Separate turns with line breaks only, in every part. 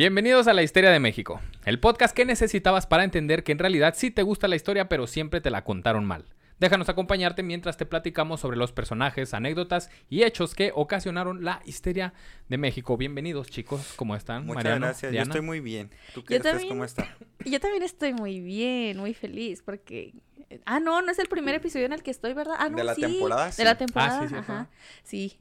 Bienvenidos a La Historia de México, el podcast que necesitabas para entender que en realidad sí te gusta la historia, pero siempre te la contaron mal. Déjanos acompañarte mientras te platicamos sobre los personajes, anécdotas y hechos que ocasionaron la histeria de México. Bienvenidos, chicos, ¿cómo están?
Muchas
Mariano,
gracias,
Diana.
yo estoy muy bien. ¿Tú qué
Yo
estás?
también.
¿Cómo estás?
Yo también estoy muy bien, muy feliz, porque... Ah, no, no es el primer episodio en el que estoy, ¿verdad? Ah, no,
¿De la
sí,
temporada? Sí.
De la
Ah,
temporada,
sí, sí,
ajá.
ajá.
Sí,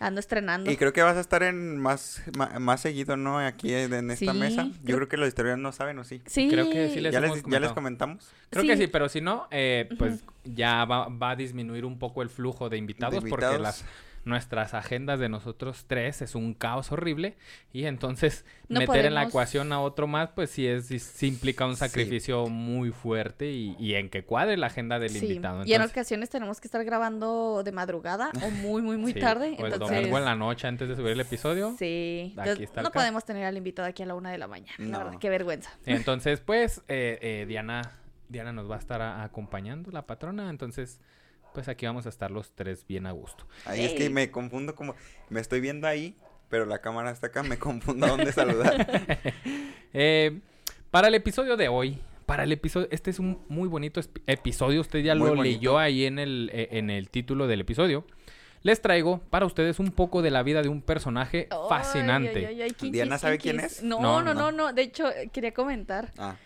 ando estrenando.
Y creo que vas a estar en más, más seguido, ¿no? Aquí en esta
Sí,
mesa. Yo
creo-
creo que los historiadores no saben, ¿o sí?
Sí.
Creo que sí les
¿Ya
hemos
les, ¿Ya les comentamos?
Creo que
Sí.
pero si no, eh, pues ya va, va a disminuir un poco el flujo de invitados,
De
porque las nuestras agendas de nosotros tres es un caos horrible y entonces
No
meter en la ecuación a otro más, pues sí es sí implica un
Sí.
sacrificio muy fuerte y, y en que cuadre la agenda del
Sí,
invitado.
Y en
Entonces,
ocasiones tenemos que estar grabando de madrugada o muy, muy, muy tarde.
o el
entonces...
domingo en la noche antes de subir el episodio.
Sí,
Aquí
entonces,
está el
no podemos tener al invitado aquí a la una de la mañana. La verdad, qué vergüenza.
Entonces, pues, eh, eh, Diana, Diana nos va a estar a- acompañando, la patrona. Entonces, pues aquí vamos a estar los tres bien a gusto.
Ahí es que me confundo como... Me estoy viendo ahí, pero la cámara está acá. Me confundo a dónde saludar.
Eh, para el episodio de hoy, para el episodio, este es un muy bonito episodio, usted ya
Muy
lo
bonito.
leyó ahí en el, eh, en el título del episodio. Les traigo para ustedes un poco de la vida de un personaje fascinante.
ay, ay, ay, ¿quién
¿Diana sabe
quién
es?
No,
No,
no,
no.
no, no. De hecho, eh, quería comentar.
Ah,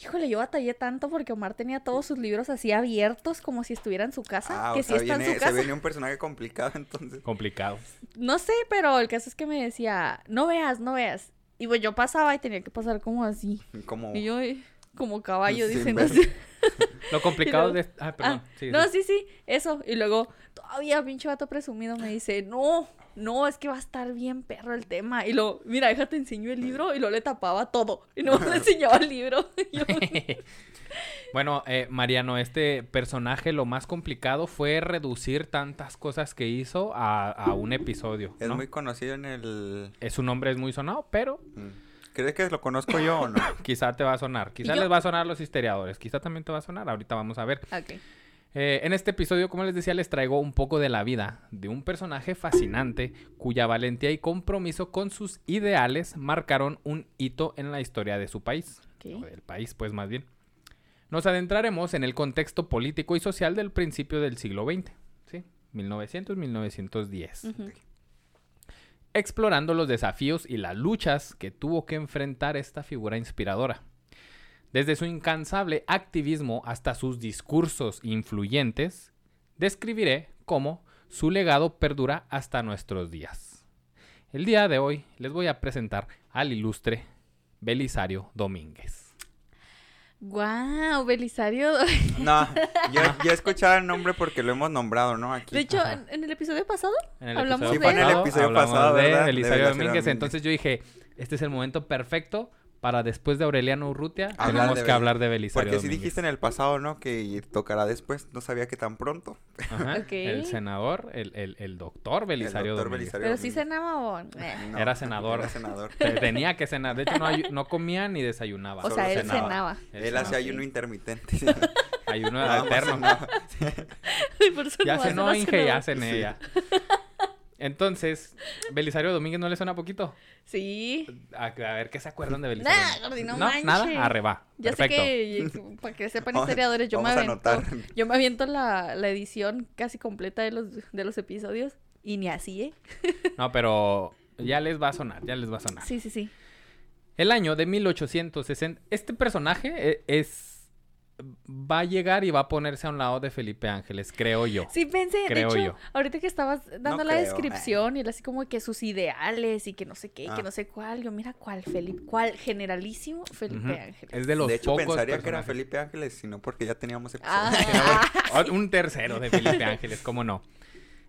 Híjole, yo batallé tanto porque Omar tenía todos sus libros así abiertos como si estuviera en su casa.
ah
que
o
sí
sea,
está en
viene, se viene un personaje complicado entonces.
Complicado.
No sé, pero el caso es que me decía, no veas, no veas. Y pues yo pasaba y tenía que pasar como así.
Como...
Y yo, eh, como caballo,
Sin ver.
así.
Lo complicado
luego-
de... Ah, perdón.
Ah,
sí,
no,
sí.
sí, sí, eso. Y luego, todavía pinche vato presumido me dice, no, no, es que va a estar bien perro el tema. Y luego, mira, déjate enseño el libro. Y luego le tapaba todo. Y no le enseñaba el libro. Yo,
Bueno, eh, Mariano, este personaje lo más complicado fue reducir tantas cosas que hizo a, a un episodio.
Es
¿no?
muy conocido en el...
Eh, Su nombre es muy sonado, pero
Mm. ¿Crees que lo conozco yo o no?
quizá te va a sonar. Quizá
yo?
les va a sonar a los historiadores. Quizá también te va a sonar. Ahorita vamos a ver.
ok.
Eh, en este episodio, como les decía, les traigo un poco de la vida de un personaje fascinante cuya valentía y compromiso con sus ideales marcaron un hito en la historia de su país. O del país, pues más bien. Nos adentraremos en el contexto político y social del principio del siglo XX, ¿sí? 1900-1910.
Ujú.
Explorando los desafíos y las luchas que tuvo que enfrentar esta figura inspiradora. Desde su incansable activismo hasta sus discursos influyentes, describiré cómo su legado perdura hasta nuestros días. El día de hoy les voy a presentar al ilustre Belisario Domínguez.
Guau, Belisario.
No, yo, yo he escuchado el nombre porque lo hemos nombrado, ¿no? Aquí.
De hecho,
Ajá.
en, el episodio pasado
En el
hablamos
episodio
Sí, fue en el
de
episodio
hablamos
pasado,
de.
De
Belisario
Belisario
Domínguez.
Domínguez.
Entonces yo dije, este es el momento perfecto para después de Aureliano Urrutia,
Hablar
tenemos
de
que hablar de Belisario
Porque sí
Domínguez.
dijiste en el pasado, ¿no? Que tocará después. No sabía que tan pronto.
Ajá,
Ok.
El senador, el, el, el doctor Belisario
doctor
Domínguez.
Belisario
Pero sí
Domínguez.
cenaba o... eh.
No,
Era senador.
Era senador.
Te- Tenía que cenar. De hecho, no, ayu- no comía ni desayunaba.
O
Solo
sea, él
cenaba.
cenaba.
Él
Él hacía
cenaba.
ayuno intermitente.
Ayuno
Nada más
eterno.
cenaba.
Por eso
Ya
nomás
cenó,
era
Inge, ya cené ya. Entonces, Belisario Domínguez no le suena poquito.
Sí.
A, a ver, ¿qué se acuerdan de Belisario?
Nah, Gordi, no manches.
nada, arreba.
Ya
Perfecto.
sé que, para que sepan historiadores, yo me
a
aviento,
anotar.
yo me aviento la, la edición casi completa de los, de los episodios y ni así, ¿eh?
No, pero ya les va a sonar, ya les va a sonar.
Sí, sí, sí.
El año de 1860. Este personaje e- es. Va a llegar y va a ponerse a un lado de Felipe Ángeles, creo yo.
Sí, pensé,
Creo
de hecho,
yo.
ahorita que estabas dando
No
la
creo,
descripción y él así como que sus ideales y que no sé qué,
Ah.
que no sé cuál, yo mira cuál, Felipe, cuál, generalísimo Felipe. Ángeles.
Es de los
de hecho,
pocos
pensaría que era
personajes.
Felipe Ángeles, sino porque ya teníamos
Ah,
episodios.
Ot- Un tercero de Felipe Ángeles, cómo no.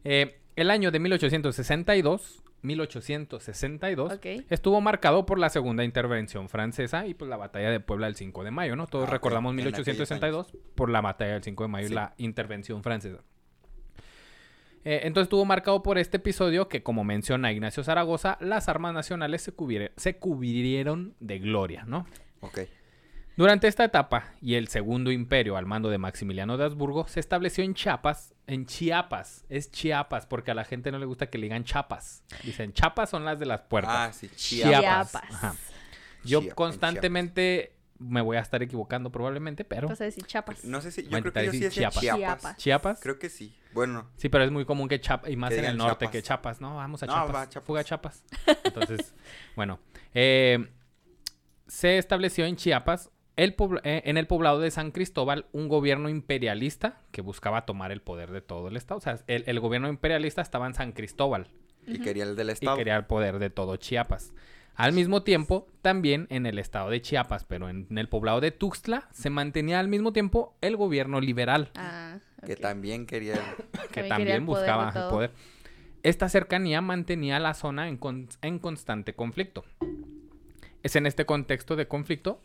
Eh, el año de 1862, 1862,
ok.
estuvo marcado por la segunda intervención francesa y pues la batalla de Puebla del 5 de mayo, ¿no? Todos
Ah,
recordamos
en aquellos
1862 por la batalla del 5 de mayo
Sí.
y la intervención francesa. Eh, entonces estuvo marcado por este episodio que, como menciona Ignacio Zaragoza, las armas nacionales se, se cubrieron de gloria, ¿no?
Ok.
Durante esta etapa y el segundo imperio al mando de Maximiliano de Habsburgo se estableció en Chiapas, en Chiapas, es Chiapas porque a la gente no le gusta que le digan chapas. Dicen chapas son las de las puertas.
Ah, sí,
Chiapas.
Chiapas.
Ajá. Yo
Chiapas,
constantemente me voy a estar equivocando probablemente, pero
Vas a decir chapas.
No sé si, yo
Bueno,
creo que yo sí
decía Chiapas.
Chiapas.
Chiapas.
Chiapas.
Creo que sí. Bueno,
Sí, pero es muy común que Chiapas, y más en el norte
Chiapas.
que Chiapas, ¿no? Vamos a
No,
Chiapas.
va, Chiapas.
Fuga a Chiapas. Entonces, bueno. eh, se estableció en Chiapas, el eh, en el poblado de San Cristóbal, un gobierno imperialista que buscaba tomar el poder de todo el estado. O sea, el, el gobierno imperialista estaba en San Cristóbal
y quería el del
y
estado.
quería el poder de todo Chiapas. Al mismo tiempo, también en el estado de Chiapas, pero en, en el poblado de Tuxtla, se mantenía al mismo tiempo el gobierno liberal
Ah,
Que también quería el-
que
También quería
también
el poder
buscaba
de
el poder. Esta cercanía mantenía la zona en, con- en constante conflicto. Es en este contexto de conflicto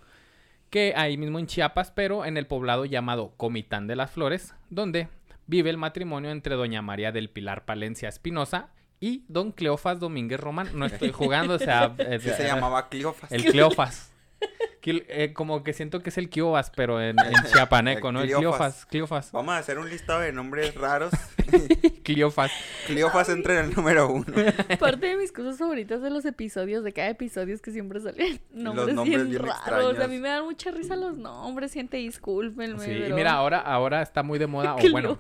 que ahí mismo en Chiapas, pero en el poblado llamado Comitán de las Flores, donde vive el matrimonio entre doña María del Pilar Palencia Espinosa y don Cleofas Domínguez Román. No estoy jugando, o sea,
se llamaba Cleofas.
el Cleofas. Quil- eh, como que siento que es el Kiovas, pero en, en chiapaneco, ¿no? El.
Cleofas,
Cleofas,
Vamos a hacer un listado de nombres raros.
Cleofas.
Cleofas entra en el número uno.
Parte de mis cosas favoritas de los episodios, de cada episodio, es que siempre salen nombres,
nombres
bien,
bien
raros.
extraños.
A mí me dan mucha risa los nombres, gente, discúlpenme.
Sí,
pero-
mira, ahora, ahora está muy de moda, o bueno.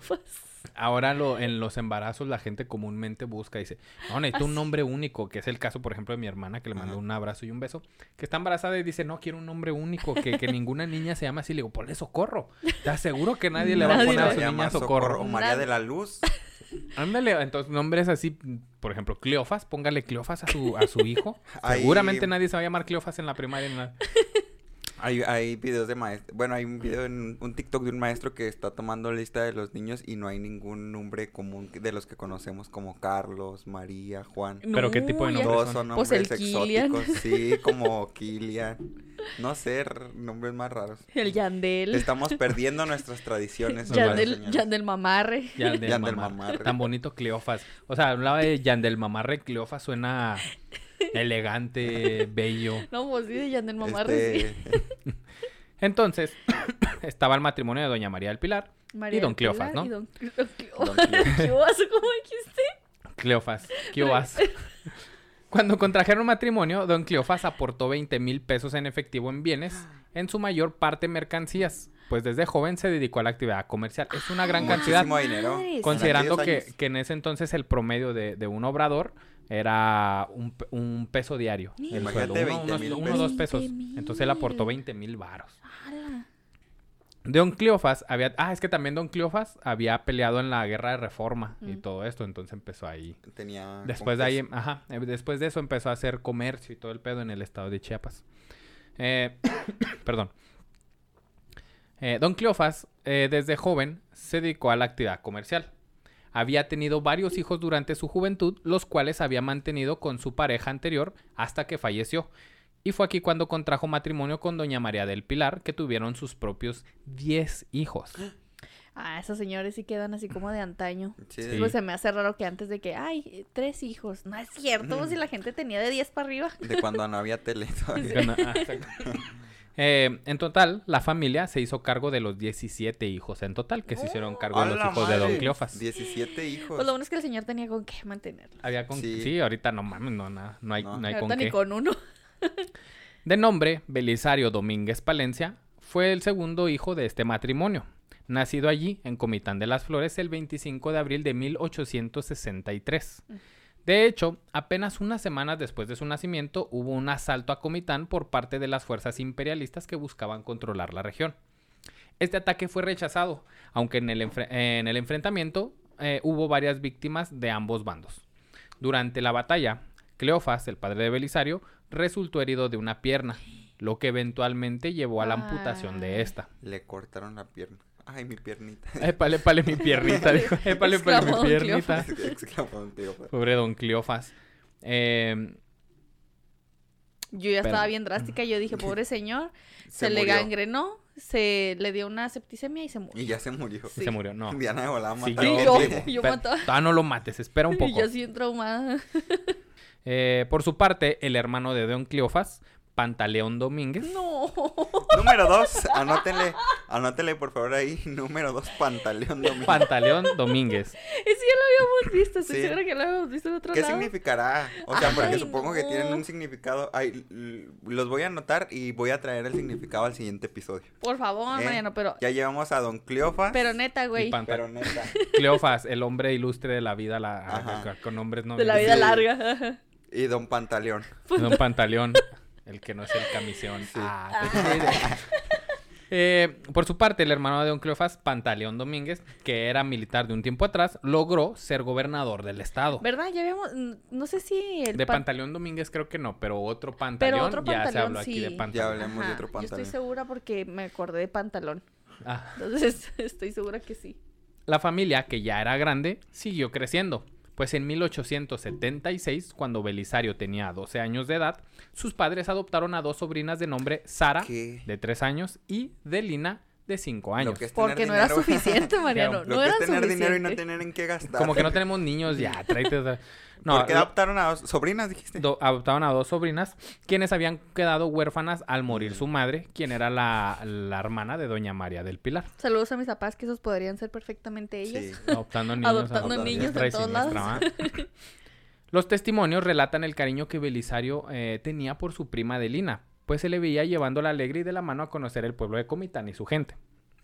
Ahora lo, en los embarazos la gente comúnmente busca y dice, no, necesito un nombre único, que es el caso, por ejemplo, de mi hermana, que le mandó un abrazo y un beso, que está embarazada y dice, no, quiero un nombre único, que, que ninguna niña se llame así. Le digo, ponle socorro. Te aseguro que nadie le va a poner a su niña
llama
socorro.
O María de la Luz.
Ándale, entonces nombres así, por ejemplo, Cleofas, póngale Cleofas a su, a su hijo.
Ahí-
Seguramente nadie se va a llamar Cleofas en la primaria. ni nada.
Hay, hay videos de maestros. Bueno, hay un video en un TikTok de un maestro que está tomando lista de los niños y no hay ningún nombre común de los que conocemos como Carlos, María, Juan.
¿Pero qué tipo de nombres
Todos
son?
son
Pues
nombres
Kilian.
exóticos. Sí, como Kilian. No sé, nombres más raros.
El Yandel.
Estamos perdiendo nuestras tradiciones.
Yandel. Yandel Mamarre.
Yandel,
Yandel
Mamarre.
Mamarre.
Tan bonito Cleofas. O sea, hablaba de Yandel Mamarre. Cleofas suena elegante, bello.
No, pues sí, de Yandel Mamarre, sí.
Este,
Entonces, estaba el matrimonio de Doña María del Pilar.
María
y Don Cleofas, ¿no?
y Don, don Cleofas. ¿Cómo dijiste?
Cleofas, Cleofas. Cuando contrajeron matrimonio, Don Cleofas aportó 20 mil pesos en efectivo en bienes, en su mayor parte mercancías, pues desde joven se dedicó a la actividad comercial. Es una gran cantidad.
muchísimo dinero.
Considerando que, que en ese entonces el promedio de, de un obrador era un, un peso diario. el sueldo, uno,
20
unos-
mil
uno o dos pesos.
20,000.
Entonces él aportó 20 mil varos. Don Cleofas había... Ah, es que también Don Cleofas había peleado en la guerra de reforma y
Mm.
todo esto. Entonces empezó ahí.
Tenía
Después de ahí, ajá, eh, después de eso empezó a hacer comercio y todo el pedo en el estado de Chiapas. Eh, perdón. Eh, Don Cleofas, eh, desde joven, se dedicó a la actividad comercial. Había tenido varios hijos durante su juventud, los cuales había mantenido con su pareja anterior hasta que falleció. Y fue aquí cuando contrajo matrimonio con Doña María del Pilar, que tuvieron sus propios 10 hijos.
Ah, esos señores sí quedan así como de antaño.
Sí,
Pues se me hace raro que antes de que, ay, tres hijos. No es cierto,
Mm.
si la gente tenía de 10 para arriba.
de cuando no había tele todavía.
Ah, exacto. Eh, en total, la familia se hizo cargo de los 17 hijos en total, que se hicieron cargo
¡A
de los hijos de Don! Cleofas.
17 hijos.
Pues lo bueno es que el señor tenía con qué mantenerlo.
Había con... sí.
Sí.
ahorita no mames, no, nada, no hay,
No.
no hay
Ahorita
con
ni
qué.
con uno.
De nombre, Belisario Domínguez Palencia, fue el segundo hijo de este matrimonio, nacido allí, en Comitán de las Flores, el 25 de abril de 1863. De hecho, apenas unas semanas después de su nacimiento hubo un asalto a Comitán por parte de las fuerzas imperialistas que buscaban controlar la región. Este ataque fue rechazado, aunque en el, enfre- en el enfrentamiento eh, hubo varias víctimas de ambos bandos. Durante la batalla, Cleofas, el padre de Belisario, resultó herido de una pierna, lo que eventualmente llevó a la amputación de esta.
Le cortaron la pierna. Ay, mi piernita.
Épale, épale mi piernita, dijo. Épale, épale mi piernita.
Exclamó don Cleofas.
Pobre don Cleofas. Eh,
Yo ya
Pero-
estaba bien drástica. Yo dije, pobre señor, se,
Se
le gangrenó, se le dio una septicemia y se murió.
Y ya se murió.
Sí.
Se murió, no.
Diana de volada
Sí,
Y yo, yo mataba.
todavía no lo mates, espera un
Y
poco.
yo así traumada.
Eh, por su parte, el hermano de Don Cleofas Pantaleón Domínguez.
No.
Número dos, anótenle, anótenle por favor ahí. Número dos, Pantaleón Domingo.
Pantaleón Domínguez.
Ese ya lo habíamos visto. Estoy
Sí.
segura que lo habíamos visto en otro
¿Qué
lado.
significará? O sea, porque supongo que tienen un significado. Ay, los voy a anotar y voy a traer el significado al siguiente episodio.
Por favor,
¿Eh?
Mariano, pero...
Ya llevamos a Don Cleofas.
Pero neta, güey.
Pero neta.
Cleofas, el hombre ilustre de la vida la- con nombres no
De la vida
Sí.
larga.
Y Don Pantaleón.
Don Pantaleón, el que no es el camisón. Ah, chido. Eh, por su parte, el hermano de Don Cleofas, Pantaleón Domínguez, que era militar de un tiempo atrás, logró ser gobernador del estado.
¿Verdad? Ya habíamos... mm, No sé si el...
De
pan-
Pantaleón Domínguez creo que no, pero otro Pantaleón
otro
ya se
Pantaleón,
habló aquí de
Ya
Pantaleón.
hablamos de otro
Yo estoy segura porque me acordé de pantalón.
Ah.
Entonces, estoy segura que sí.
La familia, que ya era grande, siguió creciendo, pues en 1876, cuando Belisario tenía 12 años de edad, sus padres adoptaron a dos sobrinas de nombre Sara,
¿Qué?
de 3 años, y Delina, de 5 años.
Lo que es tener
Porque no era suficiente, Mariano.
Lo
Lo
no
que
era
es tener dinero y no
suficiente.
tener en qué gastar.
Como que no tenemos niños ya, tráete No,
¿Por qué
lo-
adoptaron a dos sobrinas, dijiste?
do- adoptaron a dos sobrinas, quienes habían quedado huérfanas al morir su madre, quien era la, la hermana de Doña María del Pilar.
Saludos a mis papás, que esos podrían ser perfectamente ellos.
Sí.
Adoptando niños.
Adoptando
a-
niños
de todos lados.
Los testimonios relatan el cariño que Belisario eh, tenía por su prima Delina, pues se le veía llevándola alegre y de la mano a conocer el pueblo de Comitán y su gente.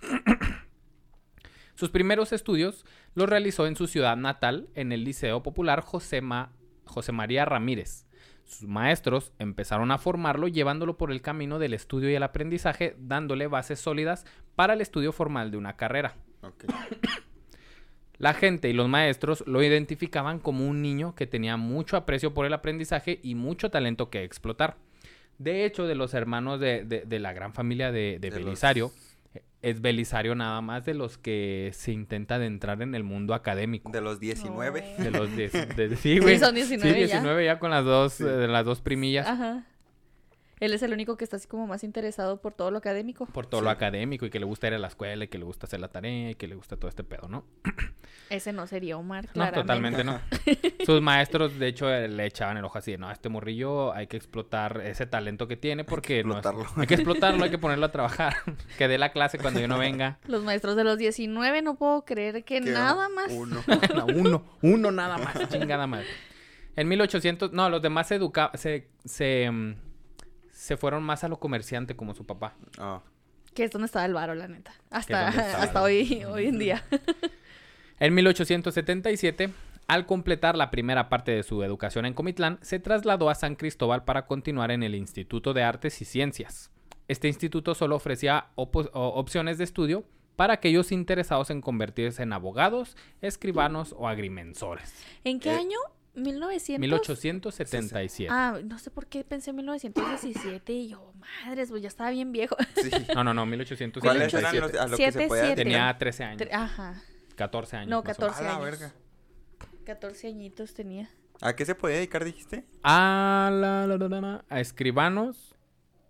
Sus primeros estudios los realizó en su ciudad natal, en el Liceo Popular José, Ma- José María Ramírez. Sus maestros empezaron a formarlo llevándolo por el camino del estudio y el aprendizaje, dándole bases sólidas para el estudio formal de una carrera. La gente y los maestros lo identificaban como un niño que tenía mucho aprecio por el aprendizaje y mucho talento que explotar. De hecho, de los hermanos de, de- de la gran familia de, de
De los-
Belisario, es Belisario nada más de los que se intenta adentrar en el mundo académico.
De los 19.
De los 10. de- sí, güey.
son 19
Sí,
ya.
19 ya con las dos,
Sí.
eh, las dos primillas.
Ajá. Él es el único que está así como más interesado por todo lo académico.
Por todo
Sí.
lo académico y que le gusta ir a la escuela y que le gusta hacer la tarea y que le gusta todo este pedo, ¿no?
Ese no sería Omar,
No,
claramente.
totalmente no. Sus maestros, de hecho, eh, le echaban el ojo así de, no, a este morrillo hay que explotar ese talento que tiene porque no es- hay que explotarlo, hay que ponerlo a trabajar. que dé la clase cuando yo no venga.
Los maestros de los 19, no puedo creer que nada más.
Uno.
No, uno, uno nada más, chingada madre. En 1800, no, los demás se educaban, se, se, mm, se fueron más a lo comerciante como su papá.
Ah,
Que es donde estaba el varo, la neta. Hasta, hasta hoy, hoy en día.
En 1877, al completar la primera parte de su educación en Comitlán, se trasladó a San Cristóbal para continuar en el Instituto de Artes y Ciencias. Este instituto solo ofrecía opo- o- opciones de estudio para aquellos interesados en convertirse en abogados, escribanos o agrimensores.
¿En qué
Eh,
año? 1900.
1877.
Ah, no sé por qué pensé en 1917 y yo, madres, pues ya estaba bien viejo.
sí.
No, no, no,
¿Cuáles
1877.
eran los a lo que se
Siete,
podía
siete.
Tenía 13 años,
Ajá,
14 años.
No,
más o menos.
14
A la
años.
verga.
14 añitos tenía.
¿A qué se podía dedicar, dijiste?
A, la- la- la- la- la- a escribanos,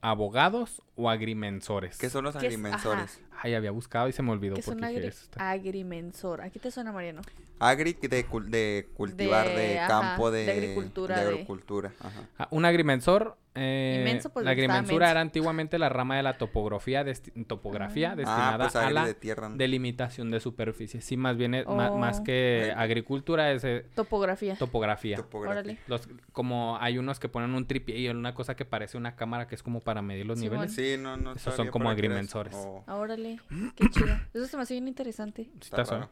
abogados o agrimensores.
¿Qué son los agrimensores?
Ay, había buscado y se me olvidó
Que es un
porque dije
agri- agrimensor. ¿Aquí te suena, Mariano?
Agri de, cul- de cultivar, de,
De- ajá,
campo, de,
de agricultura,
de
de-
agricultura. Ajá.
Ah, un agrimensor. eh,
Inmenso, pues,
la agrimensura era antiguamente la rama de la topografía, desti- topografía
Ah.
destinada
Ah, pues
a la
de tierra. ¿no?
delimitación de superficie. Sí, más bien es- ma-
Oh.
más que
Eh.
agricultura es eh,
Topografía.
topografía.
Topografía.
Órale.
Los, como hay unos que ponen un tripié y una cosa que parece una cámara que es como para medir los
Sí,
niveles.
Sí, no, no.
Esos son como
qué
agrimensores.
Oh,
Qué chido. Eso se me hace bien interesante.
Está.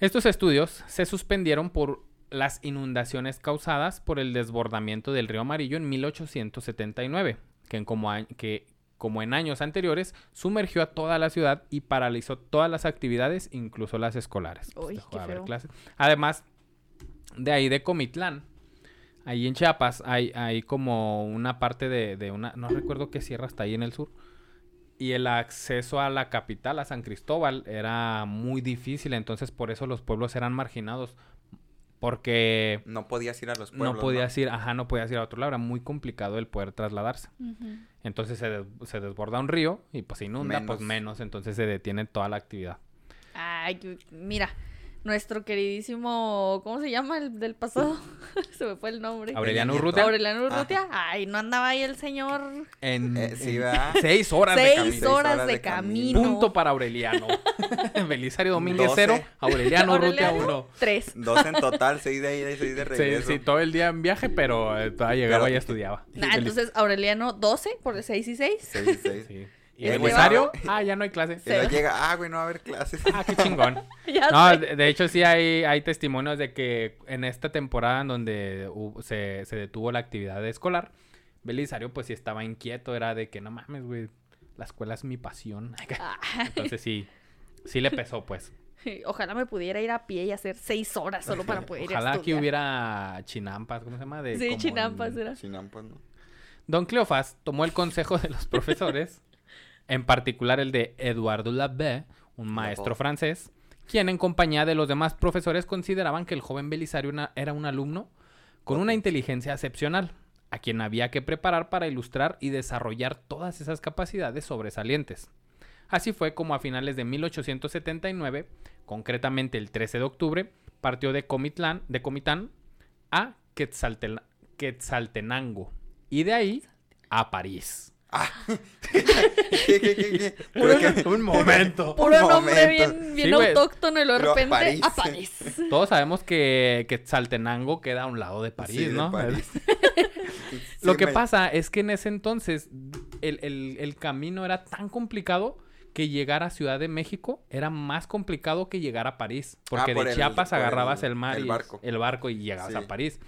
Estos estudios se suspendieron por las inundaciones causadas por el desbordamiento del río Amarillo en 1879, que, en como, a- que como en años anteriores sumergió a toda la ciudad y paralizó todas las actividades, incluso las escolares. Pues,
Uy, qué feo.
Además, de ahí de Comitlán, ahí en Chiapas, hay, hay como una parte de, de una, no recuerdo qué sierra está ahí en el sur, y el acceso a la capital, a San Cristóbal, era muy difícil, entonces por eso los pueblos eran marginados, porque
No podías ir a los pueblos.
no podías ir, ajá, no podías ir a otro lado, era muy complicado el poder trasladarse. Entonces se, des- se desborda un río y pues se inunda, pues
Menos.
menos, entonces se detiene toda la actividad.
Ay, que- mira, nuestro queridísimo, ¿cómo se llama el del pasado? se me fue el nombre.
Aureliano. Urrutia.
Aureliano Urrutia. Ay, no andaba ahí el señor.
En,
Eh, sí, ¿verdad?
seis horas de
Seis
camino.
horas, de camino.
Punto para Aureliano. Belisario Domínguez
Doce.
0, Aureliano Urrutia 1.
Tres.
Dos en total, seis de ida y seis de
Sí,
regreso.
sí, todo el día en viaje, pero eh, todavía llegaba
Pero-
y estudiaba.
Nah, entonces Aureliano 12 por el 6 y 6.
Seis y seis.
Sí. Y Belisario, ah, ya no hay clase.
Y luego llega, ah, güey, no va a haber clases.
Ah, qué chingón.
ya
No,
sé.
de, de hecho sí hay, hay testimonios de que en esta temporada en donde hubo- se, se detuvo la actividad escolar, Belisario pues sí estaba inquieto, era de que no mames, güey, la escuela es mi pasión. Entonces sí, sí le pesó pues.
Ojalá me pudiera ir a pie y hacer 6 horas solo para poder ir a
Ojalá que hubiera chinampas, ¿cómo se llama? De,
Sí, chinampas
en-
era.
Chinampas, ¿no?
Don Cleofas tomó el consejo de los profesores, en particular el de Eduardo Labé, un maestro francés, quien en compañía de los demás profesores consideraban que el joven Belisario una- era un alumno con una inteligencia excepcional, a quien había que preparar para ilustrar y desarrollar todas esas capacidades sobresalientes. Así fue como a finales de 1879, concretamente el 13 de octubre, partió de Comitlán, de Comitán a Quetzaltenango y de ahí a París.
¿Qué, qué, qué, qué?
Puro-
¿Pero qué?
Un momento.
Puro
Un
nombre
momento.
bien, bien
Sí, güey.
autóctono y luego de repente
París.
a París.
Todos sabemos que Quetzaltenango queda a un lado de París,
Sí, de
¿no?
París.
Lo
Sí,
que
me-
pasa es que en ese entonces el, el- el camino era tan complicado que llegar a Ciudad de México era más complicado que llegar a París. Porque
Ah, por
de
el-
Chiapas
el-
agarrabas el, mar
el barco.
el barco y llegabas
Sí.
a París.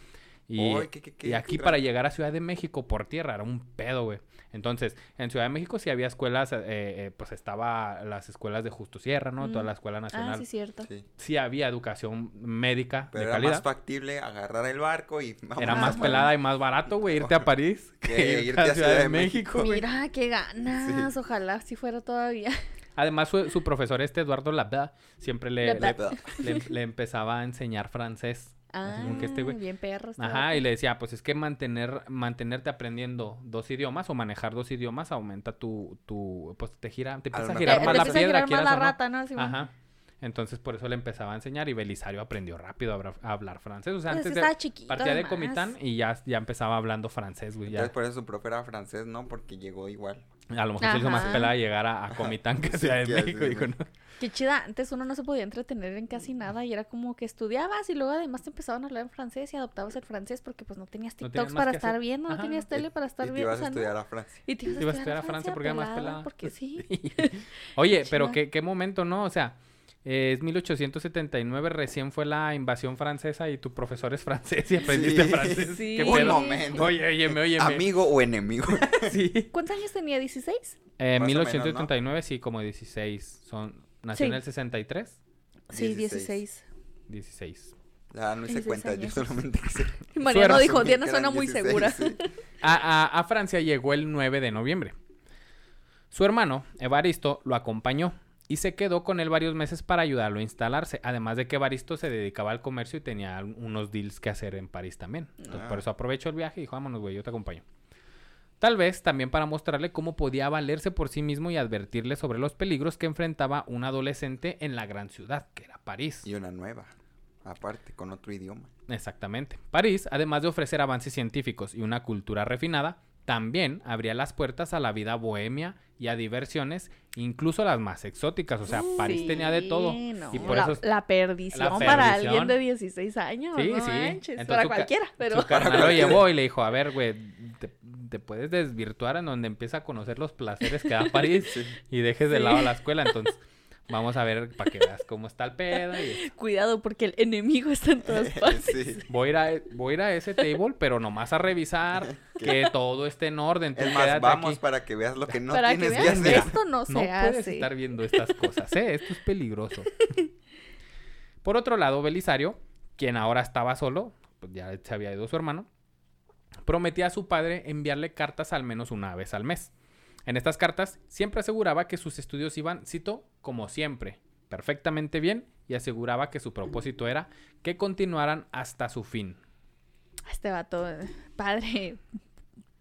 Y,
Ay, qué- qué- qué
y aquí para llegar a Ciudad de México por tierra era un pedo, güey. Entonces, en Ciudad de México sí había escuelas, eh, eh, pues estaba las escuelas de Justo Sierra, ¿no? Toda la escuela nacional.
Ah, sí, cierto.
Sí.
sí había educación médica
Pero
de
era
calidad.
más factible agarrar el barco y...
Era
Ah,
más
bueno.
pelada y más barato, güey, irte a París que irte, a Ciudad de México, güey.
Mira, qué ganas. Ojalá si fuera todavía.
Además, su, su profesor este, Eduardo Labda, siempre le, le,
Labda.
le- le empezaba a enseñar francés.
Ah,
Así como que este güey.
bien perro. este
Ajá,
vato.
y le decía, pues es que mantener, mantenerte aprendiendo dos idiomas o manejar dos idiomas aumenta tu, tu pues te gira, te
A
empieza a girar más la
empieza a
piedra,
girar más
quieras
la rata, ¿no? Simón.
Ajá. Entonces, por eso le empezaba a enseñar y Belisario aprendió rápido a, hablar- a hablar francés. O sea,
Pues
antes de
chiquito,
partía de. Comitán y ya, ya empezaba hablando francés, güey. Ya.
Entonces por eso su profe era francés, ¿no? Porque llegó igual.
A lo mejor se hizo más pelada llegar a, a Comitán que a Ciudad de
Sí,
México.
así,
dijo. ¿no?
Qué chida. Antes uno no se podía entretener en casi nada y era como que estudiabas y luego además te empezaban a hablar en francés y adoptabas el francés porque pues no tenías
No
TikToks
tenías
para estar
hacer.
viendo, no tenías tele para estar
y te
viendo.
ibas
o
a
sea, no.
estudiar a Francia.
Y te ibas,
Ibas a estudiar a Francia porque era más
pelada,
pelada.
Porque sí.
Oye, pero qué, qué momento, ¿no? O sea, es 1879, recién fue la invasión francesa y tu profesor es francés y aprendiste
Sí.
francés.
Sí.
¿Qué
Un
pedo?
momento.
Oye, óyeme, óyeme.
¿Amigo o enemigo?
Sí.
¿Cuántos años tenía? ¿16?
Eh,
Más o menos,
1879, sí, como 16. Son, ¿Nació
Sí.
en el 63?
Sí,
16.
16.
16.
Ah, no hice
16
cuenta, yo solamente.
Y Mariano dijo, Diana suena muy
16,
segura.
sí.
A, a- a Francia llegó el 9 de noviembre. Su hermano, Evaristo, lo acompañó y se quedó con él varios meses para ayudarlo a instalarse. Además de que Evaristo se dedicaba al comercio y tenía unos deals que hacer en París también. Entonces,
Ah.
por eso aprovechó el viaje y dijo, vámonos, güey, yo te acompaño. Tal vez también para mostrarle cómo podía valerse por sí mismo y advertirle sobre los peligros que enfrentaba un adolescente en la gran ciudad, que era París.
Y una nueva, aparte, con otro idioma.
Exactamente. París, además de ofrecer avances científicos y una cultura refinada, también abría las puertas a la vida bohemia y a diversiones, incluso las más exóticas. O sea, París tenía de todo.
Sí, no,
Y por
la,
eso es-
la perdición,
la
para alguien de 16 años.
Sí,
no
sí.
manches,
Entonces
para cualquiera, pero...
Su carnal lo llevó y le dijo, a ver, güey, te, te puedes desvirtuar en donde empieza a conocer los placeres que da París
Sí.
y dejes de
Sí.
lado la escuela. Entonces, vamos a ver para que veas cómo está el pedo. Y
Cuidado porque el enemigo está en todas partes.
sí.
voy, a ir a, voy a ir a ese table, pero nomás a revisar que todo esté en orden. Tú
Es más,
quédate
vamos
aquí.
para que veas lo que no
para que
tienes que,
veas
hacer.
esto no se
No puedes estar viendo estas cosas, ¿eh? Esto es peligroso. Por otro lado, Belisario, quien ahora estaba solo, pues ya se había ido su hermano, prometía a su padre enviarle cartas al menos una vez al mes. En estas cartas siempre aseguraba que sus estudios iban, cito, como siempre, perfectamente bien y aseguraba que su propósito era que continuaran hasta su fin.
Este vato, eh, padre,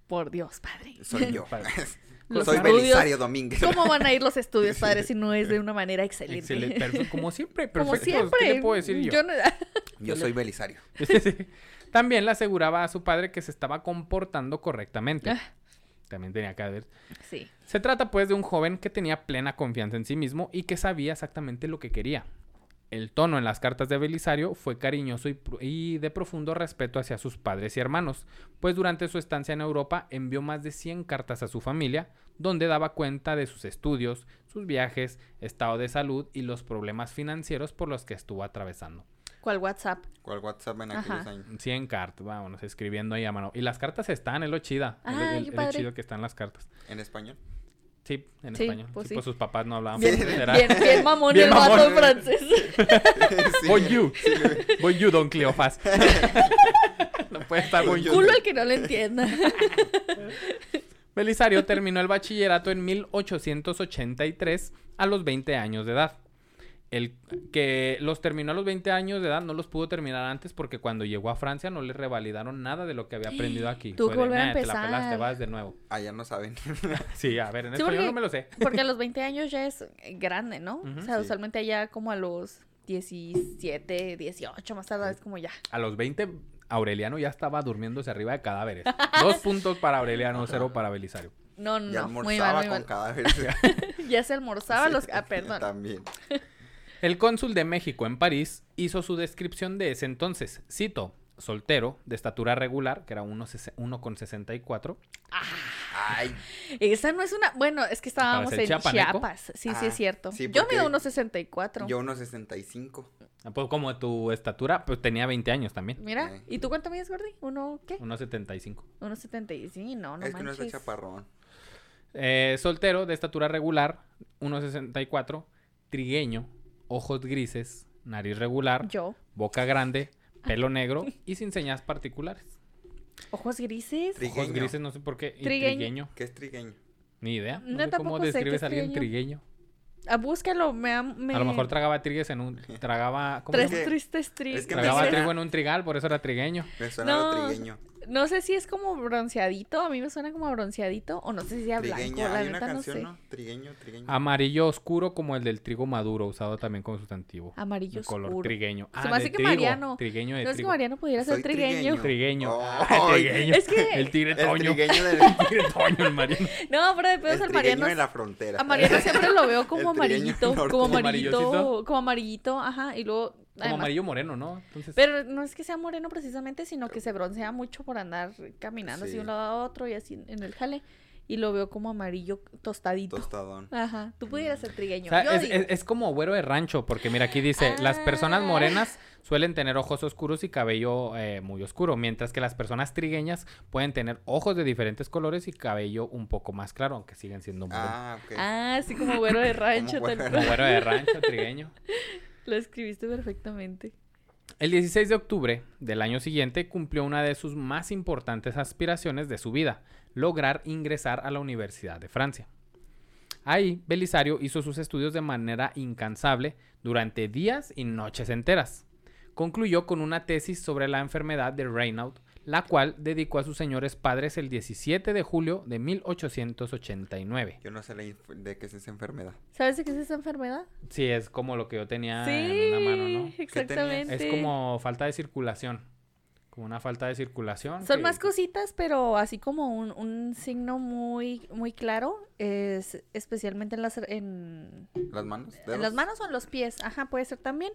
por Dios, padre.
Soy yo.
Padre.
Los
Soy
estudios.
Belisario Domínguez.
¿Cómo van a ir los estudios, padre, si no es de una manera excelente?
Excelente, perfecto, como siempre,
Como
perfecto.
siempre.
¿Qué le puedo decir yo?
no-
Yo soy Belisario.
También le aseguraba a su padre que se estaba comportando correctamente. También tenía que haber.
Sí.
Se trata pues de un joven que tenía plena confianza en sí mismo y que sabía exactamente lo que quería. El tono en las cartas de Belisario fue cariñoso y, y de profundo respeto hacia sus padres y hermanos, pues durante su estancia en Europa envió más de 100 cartas a su familia, donde daba cuenta de sus estudios, sus viajes, estado de salud y los problemas financieros por los que estuvo atravesando.
¿Cuál WhatsApp?
¿Cuál WhatsApp en aquellos
Ajá.
años?
100 cartas, vámonos, escribiendo ahí a mano. Y las cartas están, es lo chida. lo-
Ay,
es-
qué
es lo chido que están las cartas.
¿En español?
Sí, en
Sí,
español.
pues
Sí,
sí.
pues sus papás no hablaban
Bien,
francés, era-
bien, bien mamón
Bien
el vato
mamón.
en francés.
Sí.
Bonjour. Bonjour, don Cleofás. no puede estar bonjour.
Culo el que no le entienda.
Belisario terminó el bachillerato en 1883 a los 20 años de edad. El que los terminó a los 20 años de edad no los pudo terminar antes porque cuando llegó a Francia no le revalidaron nada de lo que había aprendido aquí. Fue
que volver a
"Nah, Te la
empezar".
pelaste, vas de nuevo.
Allá no saben.
Sí, a ver, en
Sí,
español
porque-
no me lo sé.
Porque a los 20 años ya es grande, ¿no? O sea,
Sí.
usualmente allá como a los 17, 18, más tarde es como ya.
A los 20 Aureliano ya estaba durmiéndose arriba de cadáveres. Dos puntos para Aureliano, cero para Belisario.
No, no,
Ya
no, muy
almorzaba
mal, muy
con
mal.
cadáveres.
Ya se almorzaba los... Ah, perdón.
También.
El cónsul de México en París hizo su descripción de ese entonces. Cito, soltero, de estatura regular, que era 1,64.
Ay,
Esa no es una... Bueno, es que estábamos en
chiapaneco?
Chiapas. Sí, sí,
Ah,
es cierto.
sí,
Yo mido unos 64.
yo unos 65.
Ah, Pues como tu estatura, pues tenía 20 años también.
Mira,
Eh.
¿y tú cuánto mides, Gordy? ¿Uno qué?
1,75.
Unos 75, sí, no, no
es que no está chaparrón.
Eh, soltero, de estatura regular, 1,64. Trigueño, ojos grises, nariz regular,
Yo.
boca grande, pelo negro y sin señas particulares.
Ojos grises.
Ojos grises, no sé por qué. Y
Trigueño.
trigueño.
¿Qué es trigueño?
Ni idea. No,
No,
sé cómo
tampoco sé qué
describes
es
a alguien
trigueño. Ah, búscalo, me, am- me...
A lo mejor tragaba trigues en un... Tragaba... ¿Cómo
Tres
llama?
tristes tristes.
es que me
Tragaba
suena-
trigo en un trigal, por eso era trigueño.
Me suena lo trigueño.
No sé si es como bronceadito, a mí me suena como a bronceadito, o no sé si sea blanco,
Trigueña.
la
Hay una
no sé.
¿no? Trigueño, trigueño.
Amarillo oscuro como el del trigo maduro, usado también como sustantivo.
Amarillo
De color
oscuro.
trigueño.
Se
Ah,
me
de
hace que
trigo,
Mariano.
Trigueño de
No es que
trigo.
Mariano pudiera ser
Soy
trigueño.
trigueño.
Trigueño.
Oh,
Ah, trigueño.
Es que-
El tigre
El
toño.
trigueño del...
El tigre toño, el Mariano.
No, pero de pedos
el
al
trigueño
Mariano.
de la frontera.
A Mariano siempre lo veo como
El trigueño
amarillito,
norte.
como
¿Como
amarillito,
amarillosito?
como amarillito, ajá, y luego
Como
además-
amarillo moreno, ¿no? Entonces,
Pero no es que sea moreno precisamente, sino que se broncea mucho por andar caminando así de un lado a otro y así en el jale. Y lo veo como amarillo tostadito.
Tostadón.
Ajá, tú pudieras ser trigueño.
o sea,
Yo
es,
digo-
es- es como güero de rancho, porque mira, aquí dice, las personas
Ah.
morenas suelen tener ojos oscuros y cabello eh, muy oscuro, mientras que las personas trigueñas pueden tener ojos de diferentes colores y cabello un poco más claro, aunque siguen siendo morenos.
Ah, ok.
Ah, sí, como güero de rancho.
güero
tal
de
Como güero de rancho, trigueño.
Lo escribiste perfectamente.
El 16 de octubre del año siguiente cumplió una de sus más importantes aspiraciones de su vida, lograr ingresar a la Universidad de Francia. Ahí, Belisario hizo sus estudios de manera incansable durante días y noches enteras. Concluyó con una tesis sobre la enfermedad de Raynaud, la cual dedicó a sus señores padres el 17 de julio de 1889.
Yo no sé de qué es esa enfermedad.
¿Sabes de qué es esa enfermedad?
Sí, es como lo que yo tenía
sí,
en una mano, ¿no?
exactamente.
Es como falta de circulación. Como una falta de circulación.
Son
que-
más cositas, pero así como un, un signo muy, muy claro, es especialmente en las, en,
¿Las manos?
en
¿Dedos?
las manos o en los pies. Ajá, puede ser también.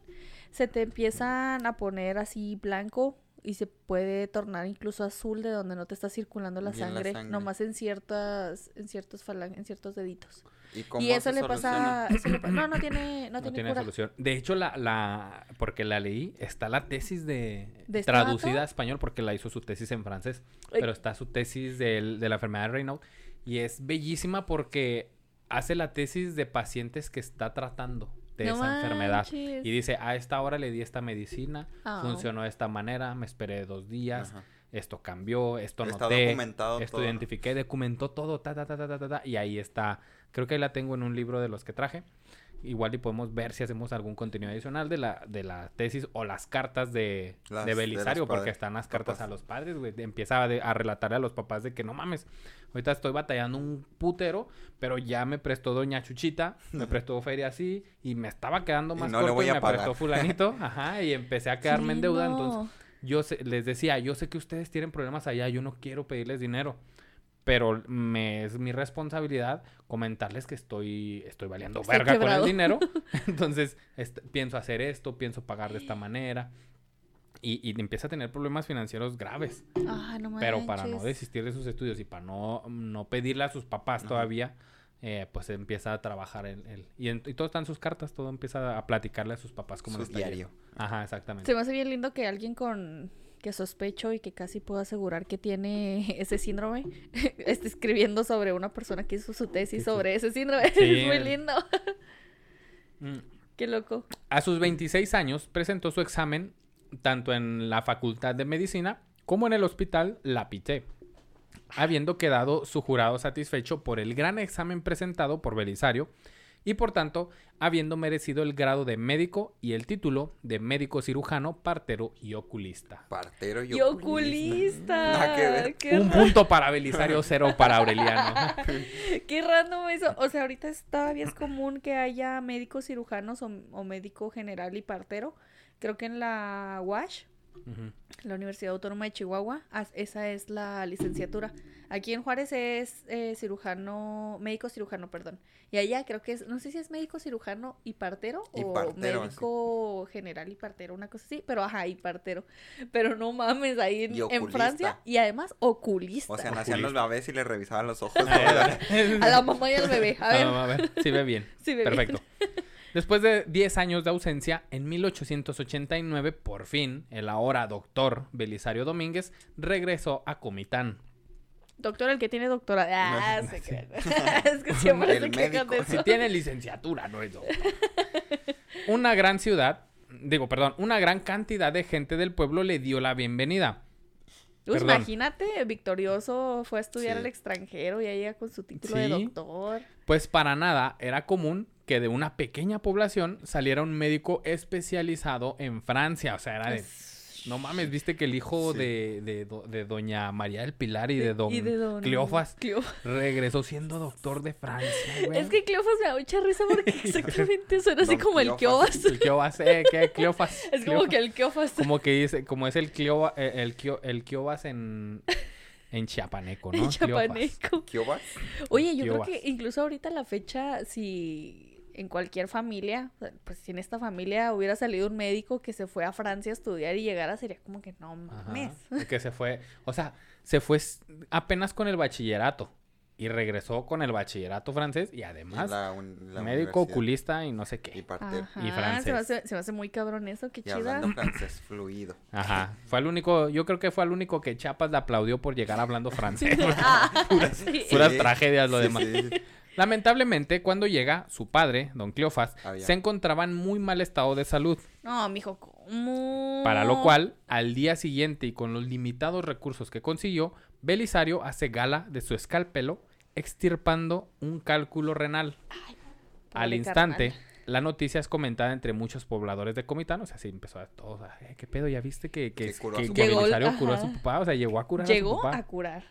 Se te empiezan a poner así blanco y se puede tornar incluso azul de donde no te está circulando la sangre, nomás en ciertas, en ciertos falan, en ciertos deditos.
¿Y, cómo
Y eso le pasa, eso le pa- no, no tiene, no,
No
tiene,
tiene
cura.
solución. De hecho, la, la, porque la leí, está la tesis de,
¿De este
traducida a español porque la hizo su tesis en francés,
Ay.
pero está su tesis del- de la enfermedad de Raynaud y es bellísima porque hace la tesis de pacientes que está tratando de
No
esa enfermedad
manches.
y dice, a esta hora le di esta medicina,
Ah.
funcionó de esta manera, me esperé dos días,
Ajá.
esto cambió, esto
Está
noté,
documentado
esto
todo.
identifiqué, documentó todo, ta, ta, ta, ta, ta, ta, ta, y ahí está, creo que ahí la tengo en un libro de los que traje. igual y podemos ver si hacemos algún contenido adicional de la, de la tesis o las cartas de,
Las-
de
de
Belisario, porque
padres,
están las cartas
papás.
a los padres, güey. Empieza a, de- a relatarle a los papás de que no mames, ahorita estoy batallando un putero, pero ya me prestó doña Chuchita, me prestó feria así, y me estaba quedando
Y
más
no le
corto
voy
y
a
me
pagar.
prestó fulanito, ajá, y empecé a quedarme en deuda, entonces yo sé- les decía, yo sé que ustedes tienen problemas allá, yo no quiero pedirles dinero, pero me es mi responsabilidad comentarles que estoy estoy valiendo
Estoy
verga con el dinero, entonces pienso hacer esto, pienso pagar de esta manera y, y empieza a tener problemas financieros graves,
Ah, no
pero para no desistir de sus estudios y para no, no pedirle a sus papás todavía, eh, pues empieza a trabajar en él. Y, en- y todo está en sus cartas, todo empieza a platicarle a sus papás como
Su diario.
Ajá, exactamente.
Se me hace bien lindo que alguien con que sospecho y que casi puedo asegurar que tiene ese síndrome esté escribiendo sobre una persona que hizo su tesis
Sí, sí.
sobre ese síndrome.
Sí.
Es muy lindo.
Mm.
Qué loco.
A sus 26 años presentó su examen tanto en la Facultad de Medicina como en el Hospital La Pité, habiendo quedado su jurado satisfecho por el gran examen presentado por Belisario y por tanto habiendo merecido el grado de médico y el título de médico cirujano, partero y oculista.
Partero y,
Y oculista.
Nada que ver.
Qué,
Un punto para Belisario, cero para Aureliano.
qué random eso. O sea, ahorita es- todavía es común que haya médicos cirujanos o, o médico general y partero. Creo que en la UASH,
Ujú.
la Universidad Autónoma de Chihuahua, esa es la licenciatura. Aquí en Juárez es eh, cirujano, médico cirujano, perdón. Y allá creo que es, no sé si es médico cirujano y partero
Y
o
partero,
médico general y partero, una cosa así, pero ajá, y partero. Pero no mames, ahí en. Francia y además oculista.
O sea, nacían los bebés y les revisaban los ojos.
A la mamá y al bebé. A ver,
a ver, sí ve bien.
Sí ve bien.
Después de 10 años de ausencia, en 1889, por fin, el ahora doctor Belisario Domínguez regresó a Comitán.
doctor, el que tiene doctora. Ah,
No,
se crean. es que siempre
El
se quejan de eso.
Si tiene licenciatura, no es doctor. Una gran ciudad, digo, perdón, una gran cantidad de gente del pueblo le dio la bienvenida.
Pues imagínate, victorioso, fue a estudiar
Sí.
al extranjero y ahí llega con su título de doctor.
Pues para nada era común que de una pequeña población saliera un médico especializado en Francia. O sea, era de... No mames, viste que el hijo
Sí.
de, de, do- de doña María del Pilar y de don,
y de don
Cleofas
Cleofas.
regresó siendo doctor de Francia, güey.
Es que Cleofas me da mucha risa porque exactamente suena así como el
Cleofas.
Cleofas.
El Cleofas, eh, ¿qué? Cleofas.
Es como
Cleofas.
que el Cleofas.
Como que dice, como es el Cleova, eh, el, Cleo- el Cleofas en, en chiapaneco, ¿no? Cleofas.
¿Qué obas?
Oye, yo
Cleofas.
creo que incluso ahorita la fecha, si en cualquier familia, pues si en esta familia hubiera salido un médico que se fue a Francia a estudiar y llegara, sería como que no mames.
Que se fue, o sea, se fue apenas con el bachillerato y regresó con el bachillerato francés y además
La un- la
médico oculista y no sé
Y
qué. Y
Se me,
francés.
hace, se me hace muy cabrón eso, qué
Y
chida.
hablando francés fluido.
Ajá. Fue el único, yo creo que fue el único que Chiapas le aplaudió por llegar hablando francés.
Ah, sí.
Puras
Sí,
tragedias lo
sí,
demás.
Sí.
Lamentablemente, cuando llega, su padre, don Cleofas,
Había.
se encontraba en muy mal estado de salud.
No, mijo, ¿cómo?
Para lo cual, al día siguiente y con los limitados recursos que consiguió, Belisario hace gala de su escalpelo, extirpando un cálculo renal. Al instante,
carnal.
la noticia es comentada entre muchos pobladores de Comitán. O sea, así empezó a todos. "Eh, ¿Qué pedo? ¿Ya viste que, que,
Que curó a
que-
su
que
papá.
Belisario curó a su papá? O sea, llegó a curar a su
Llegó a curar.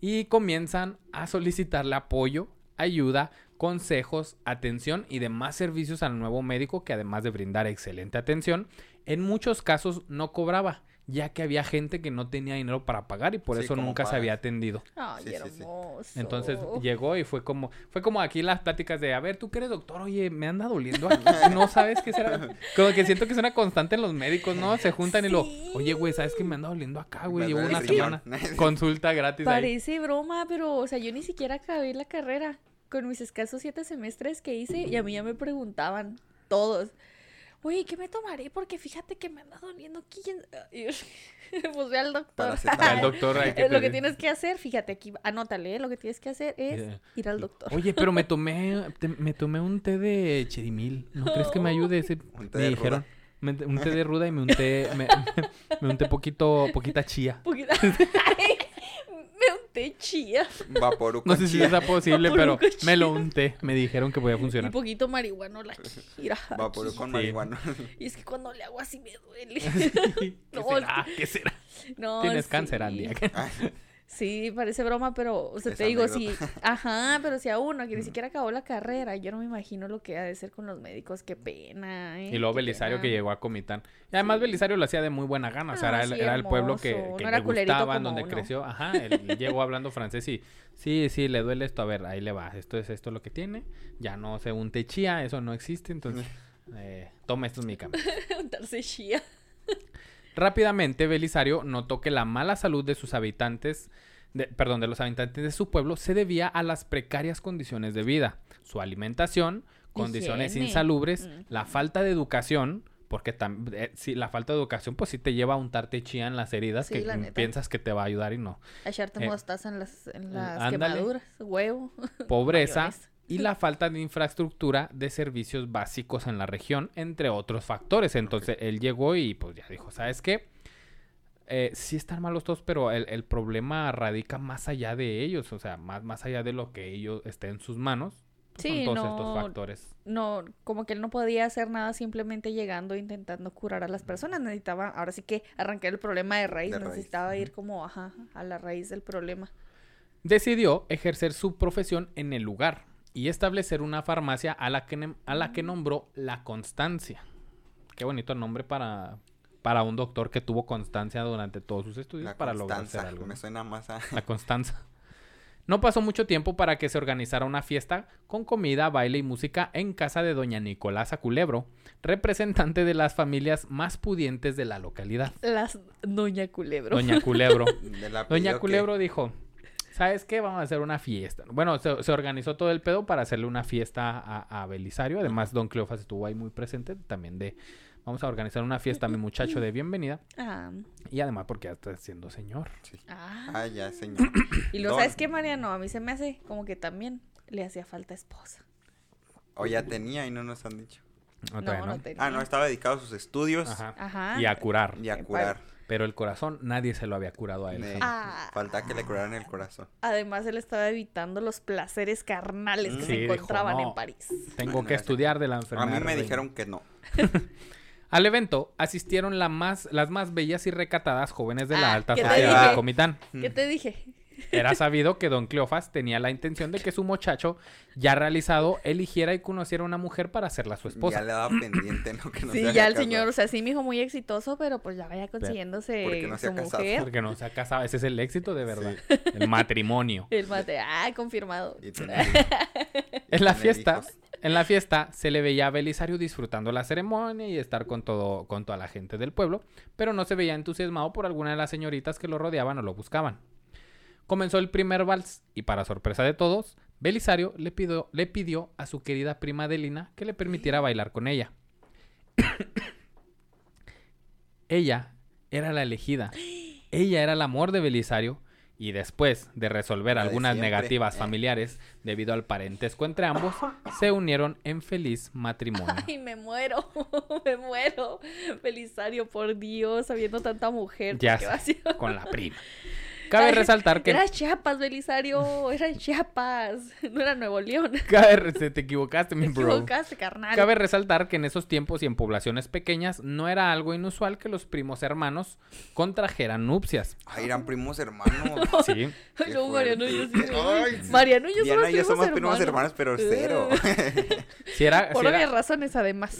Y comienzan a solicitarle apoyo, ayuda, consejos, atención y demás servicios al nuevo médico que además de brindar excelente atención, en muchos casos no cobraba, ya que había gente que no tenía dinero para pagar y por
Sí,
eso nunca se había atendido.
Ay,
Sí, sí, sí.
hermoso.
Entonces llegó y fue como, fue como aquí las pláticas de, a ver, tú que eres doctor, oye, me anda doliendo aquí, no sabes qué será. Como que siento que es una constante en los médicos, ¿no? Se juntan y lo, oye, güey, ¿sabes que me anda doliendo acá, güey? Llevo una semana. Consulta gratis ahí.
Parece broma, pero, o sea, yo ni siquiera acabé la carrera con mis escasos siete semestres que hice y a mí ya me preguntaban todos. Oye, ¿qué me tomaré? Porque fíjate que me anda doliendo aquí. Pues ve al doctor.
Al doctor hay que
lo que tienes que hacer, fíjate aquí, anótale, ¿eh? lo que tienes que hacer es ir al doctor.
Oye, pero me tomé, te- me tomé un té de cherimil. ¿No crees que me ayude ese?
Un té
me
de
dijeron. me- un té de ruda y me unté, me, me unté poquito, poquita chía.
Poquita- unté Té chía.
Vaporú
No sé si sea posible, pero
un
me lo unté. Me dijeron que podía funcionar.
poquito marihuana la chira.
Vaporú con
Sí.
marihuana.
Y es que cuando le hago así me duele.
¿Qué
No,
será? ¿Qué será?
No,
Tienes
sí.
cáncer, Andy.
Sí, parece broma, pero, o sea,
Es
te digo, sí.
anécdota.
Ajá, pero si a uno que ni siquiera acabó la carrera, yo no me imagino lo que ha de ser con los médicos, qué pena. ¿eh?
Y luego
Qué
Belisario
pena.
que llegó a Comitán. Y además
Sí.
Belisario lo hacía de muy buena gana. O sea,
Ah,
era, el-
sí,
era el pueblo que, que
No
le gustaba, donde
uno.
creció. Ajá, él llegó hablando francés y sí, sí, le duele esto. A ver, ahí le va. Esto es esto lo que tiene. Ya no se un chía, eso no existe. Entonces, eh, toma estos medicamentos.
Untarse chía.
Rápidamente, Belisario notó que la mala salud de sus habitantes, de- perdón, de los habitantes de su pueblo se debía a las precarias condiciones de vida, su alimentación, condiciones
Higiene.
insalubres,
Mm.
la falta de educación, porque también, si la falta de educación, pues sí te lleva a untarte chía en las heridas
Sí,
que
la
piensas que te va a ayudar y no.
A echarte
Eh,
mostaza en las, en las quemaduras, huevo.
Pobreza. Y la falta de infraestructura de servicios básicos en la región, entre otros factores. Entonces él llegó y pues ya dijo, ¿sabes qué? Eh, sí están malos todos, pero el, el problema radica más allá de ellos, o sea, más, más allá de lo que ellos esté en sus manos. pues,
Sí,
son todos
no-
estos factores.
No, como que él no podía hacer nada simplemente llegando e intentando curar a las personas. Necesitaba, ahora sí que arrancar el problema de raíz.
De raíz,
Necesitaba ir como, ajá, a la raíz del problema.
Decidió ejercer su profesión en el lugar y establecer una farmacia a la que, a la que nombró La Constancia. Qué bonito nombre para, para un doctor que tuvo constancia durante todos sus estudios
La
para lograr hacer
Constanza.
algo.
Me suena más a...
La Constanza. No pasó mucho tiempo para que se organizara una fiesta con comida, baile y música en casa de doña Nicolasa Culebro, representante de las familias más pudientes de la localidad.
Las Doña Culebro.
Doña Culebro. Doña
que-
Culebro dijo, ¿sabes qué? Vamos a hacer una fiesta. Bueno, se, se organizó todo el pedo para hacerle una fiesta a, a Belisario. Además, Don Cleofas estuvo ahí muy presente también de... Vamos a organizar una fiesta a mi muchacho de bienvenida.
Ah,
Y además porque ya está siendo señor.
Sí.
ah.
Ah, ya, señor.
Y lo sabes qué, Mariano, a mí se me hace como que también le hacía falta esposa.
O ya tenía y no nos han dicho.
No,
No,
todavía
no,
no.
tenía.
Ah, no, estaba dedicado a sus estudios
Ajá.
Ajá.
Y a curar.
y a
Eh,
curar.
Pero el corazón nadie se lo había curado a él.
Ah.
Falta que le curaran el corazón.
Además, él estaba evitando los placeres carnales que
Mm.
se
dijo,
encontraban
"No".
en París.
Tengo que estudiar de la
A
enfermedad.
mí me
reina.
dijeron que no.
Al evento asistieron la más, las más bellas y recatadas jóvenes de la
Ah,
alta
¿qué te
sociedad de Comitán.
¿Qué te dije?
Era sabido que Don Cleofas tenía la intención de que su muchacho, ya realizado, eligiera y conociera a una mujer para hacerla su
Ya
esposa.
le daba pendiente, ¿no? Que no se
sí,
había
ya el
casado.
señor, o sea, sí, mi hijo muy exitoso, pero pues ya vaya consiguiéndose
Porque no se
su
ha casado.
mujer.
Porque no se ha casado. Ese es el éxito de verdad. El matrimonio.
El mate, ah, confirmado.
Y tener-
En la fiesta,
hijos.
en la fiesta se le veía a Belisario disfrutando la ceremonia y estar con todo, con toda la gente del pueblo, pero no se veía entusiasmado por alguna de las señoritas que lo rodeaban o lo buscaban. Comenzó el primer vals y para sorpresa de todos, Belisario le pidió, le pidió a su querida prima Adelina que le permitiera bailar con ella. ella era la elegida. Ella era el amor de Belisario y después de resolver
de
algunas negativas familiares debido al parentesco entre ambos, se unieron en feliz matrimonio.
Ay, me muero, me muero. Belisario, por Dios, habiendo tanta mujer.
Ya sé,
vacío.
con la prima. Cabe resaltar que
Era Chiapas, Belisario, era Chiapas, no era Nuevo León.
cabe te equivocaste, mi
Te
bro.
equivocaste, carnal.
Cabe resaltar que en esos tiempos y en poblaciones pequeñas no era algo inusual que los primos hermanos contrajeran nupcias.
Ay, eran primos hermanos.
Sí.
No, Mariano, yo sí.
Ay.
Mariano y yo
Diana
somos
y yo
primos
somos primos hermanos,
hermanos.
pero cero.
Si era,
Por
era-
obvias razones, además.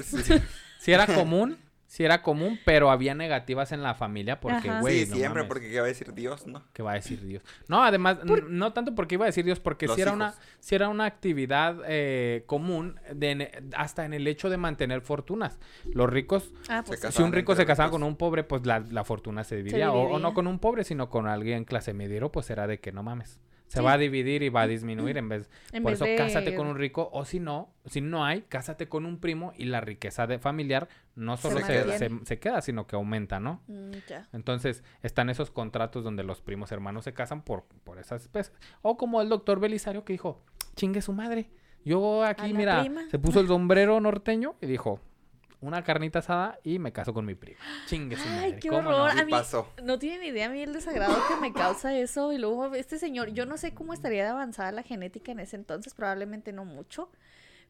sí era común, sí era común, pero había negativas en la familia porque, güey,
sí,
no
siempre,
mames,
porque ¿qué va a decir Dios, no?
¿qué va a decir Dios? No, además, no tanto porque iba a decir Dios, porque si era una, sí era una actividad eh, común de, hasta en el hecho de mantener fortunas. Los ricos
Ah, pues sí.
Si un rico se casaba
ricos.
con un pobre, pues la, la fortuna se dividía. O, o no con un pobre, sino con alguien clase mediero, pues era de que no mames. Se
Sí.
va a dividir y va a disminuir en vez.
En
por
vez
eso
de-
cásate con un rico. O si no, si no hay, cásate con un primo y la riqueza de familiar no solo se, se- se queda, sino que aumenta, ¿no?
Mm, ya.
Entonces, están esos contratos donde los primos hermanos se casan por, por esas especies. O como el doctor Belisario que dijo, chingue su madre. Yo aquí, mira,
prima.
se puso el sombrero norteño y dijo, una carnita asada y me caso con mi prima. Chingue su
Ay,
madre.
qué
¿cómo
horror.
no?
A mí
pasó.
no tienen idea a mí el desagrado que me causa eso. Y luego este señor, yo no sé cómo estaría de avanzada la genética en ese entonces, probablemente no mucho.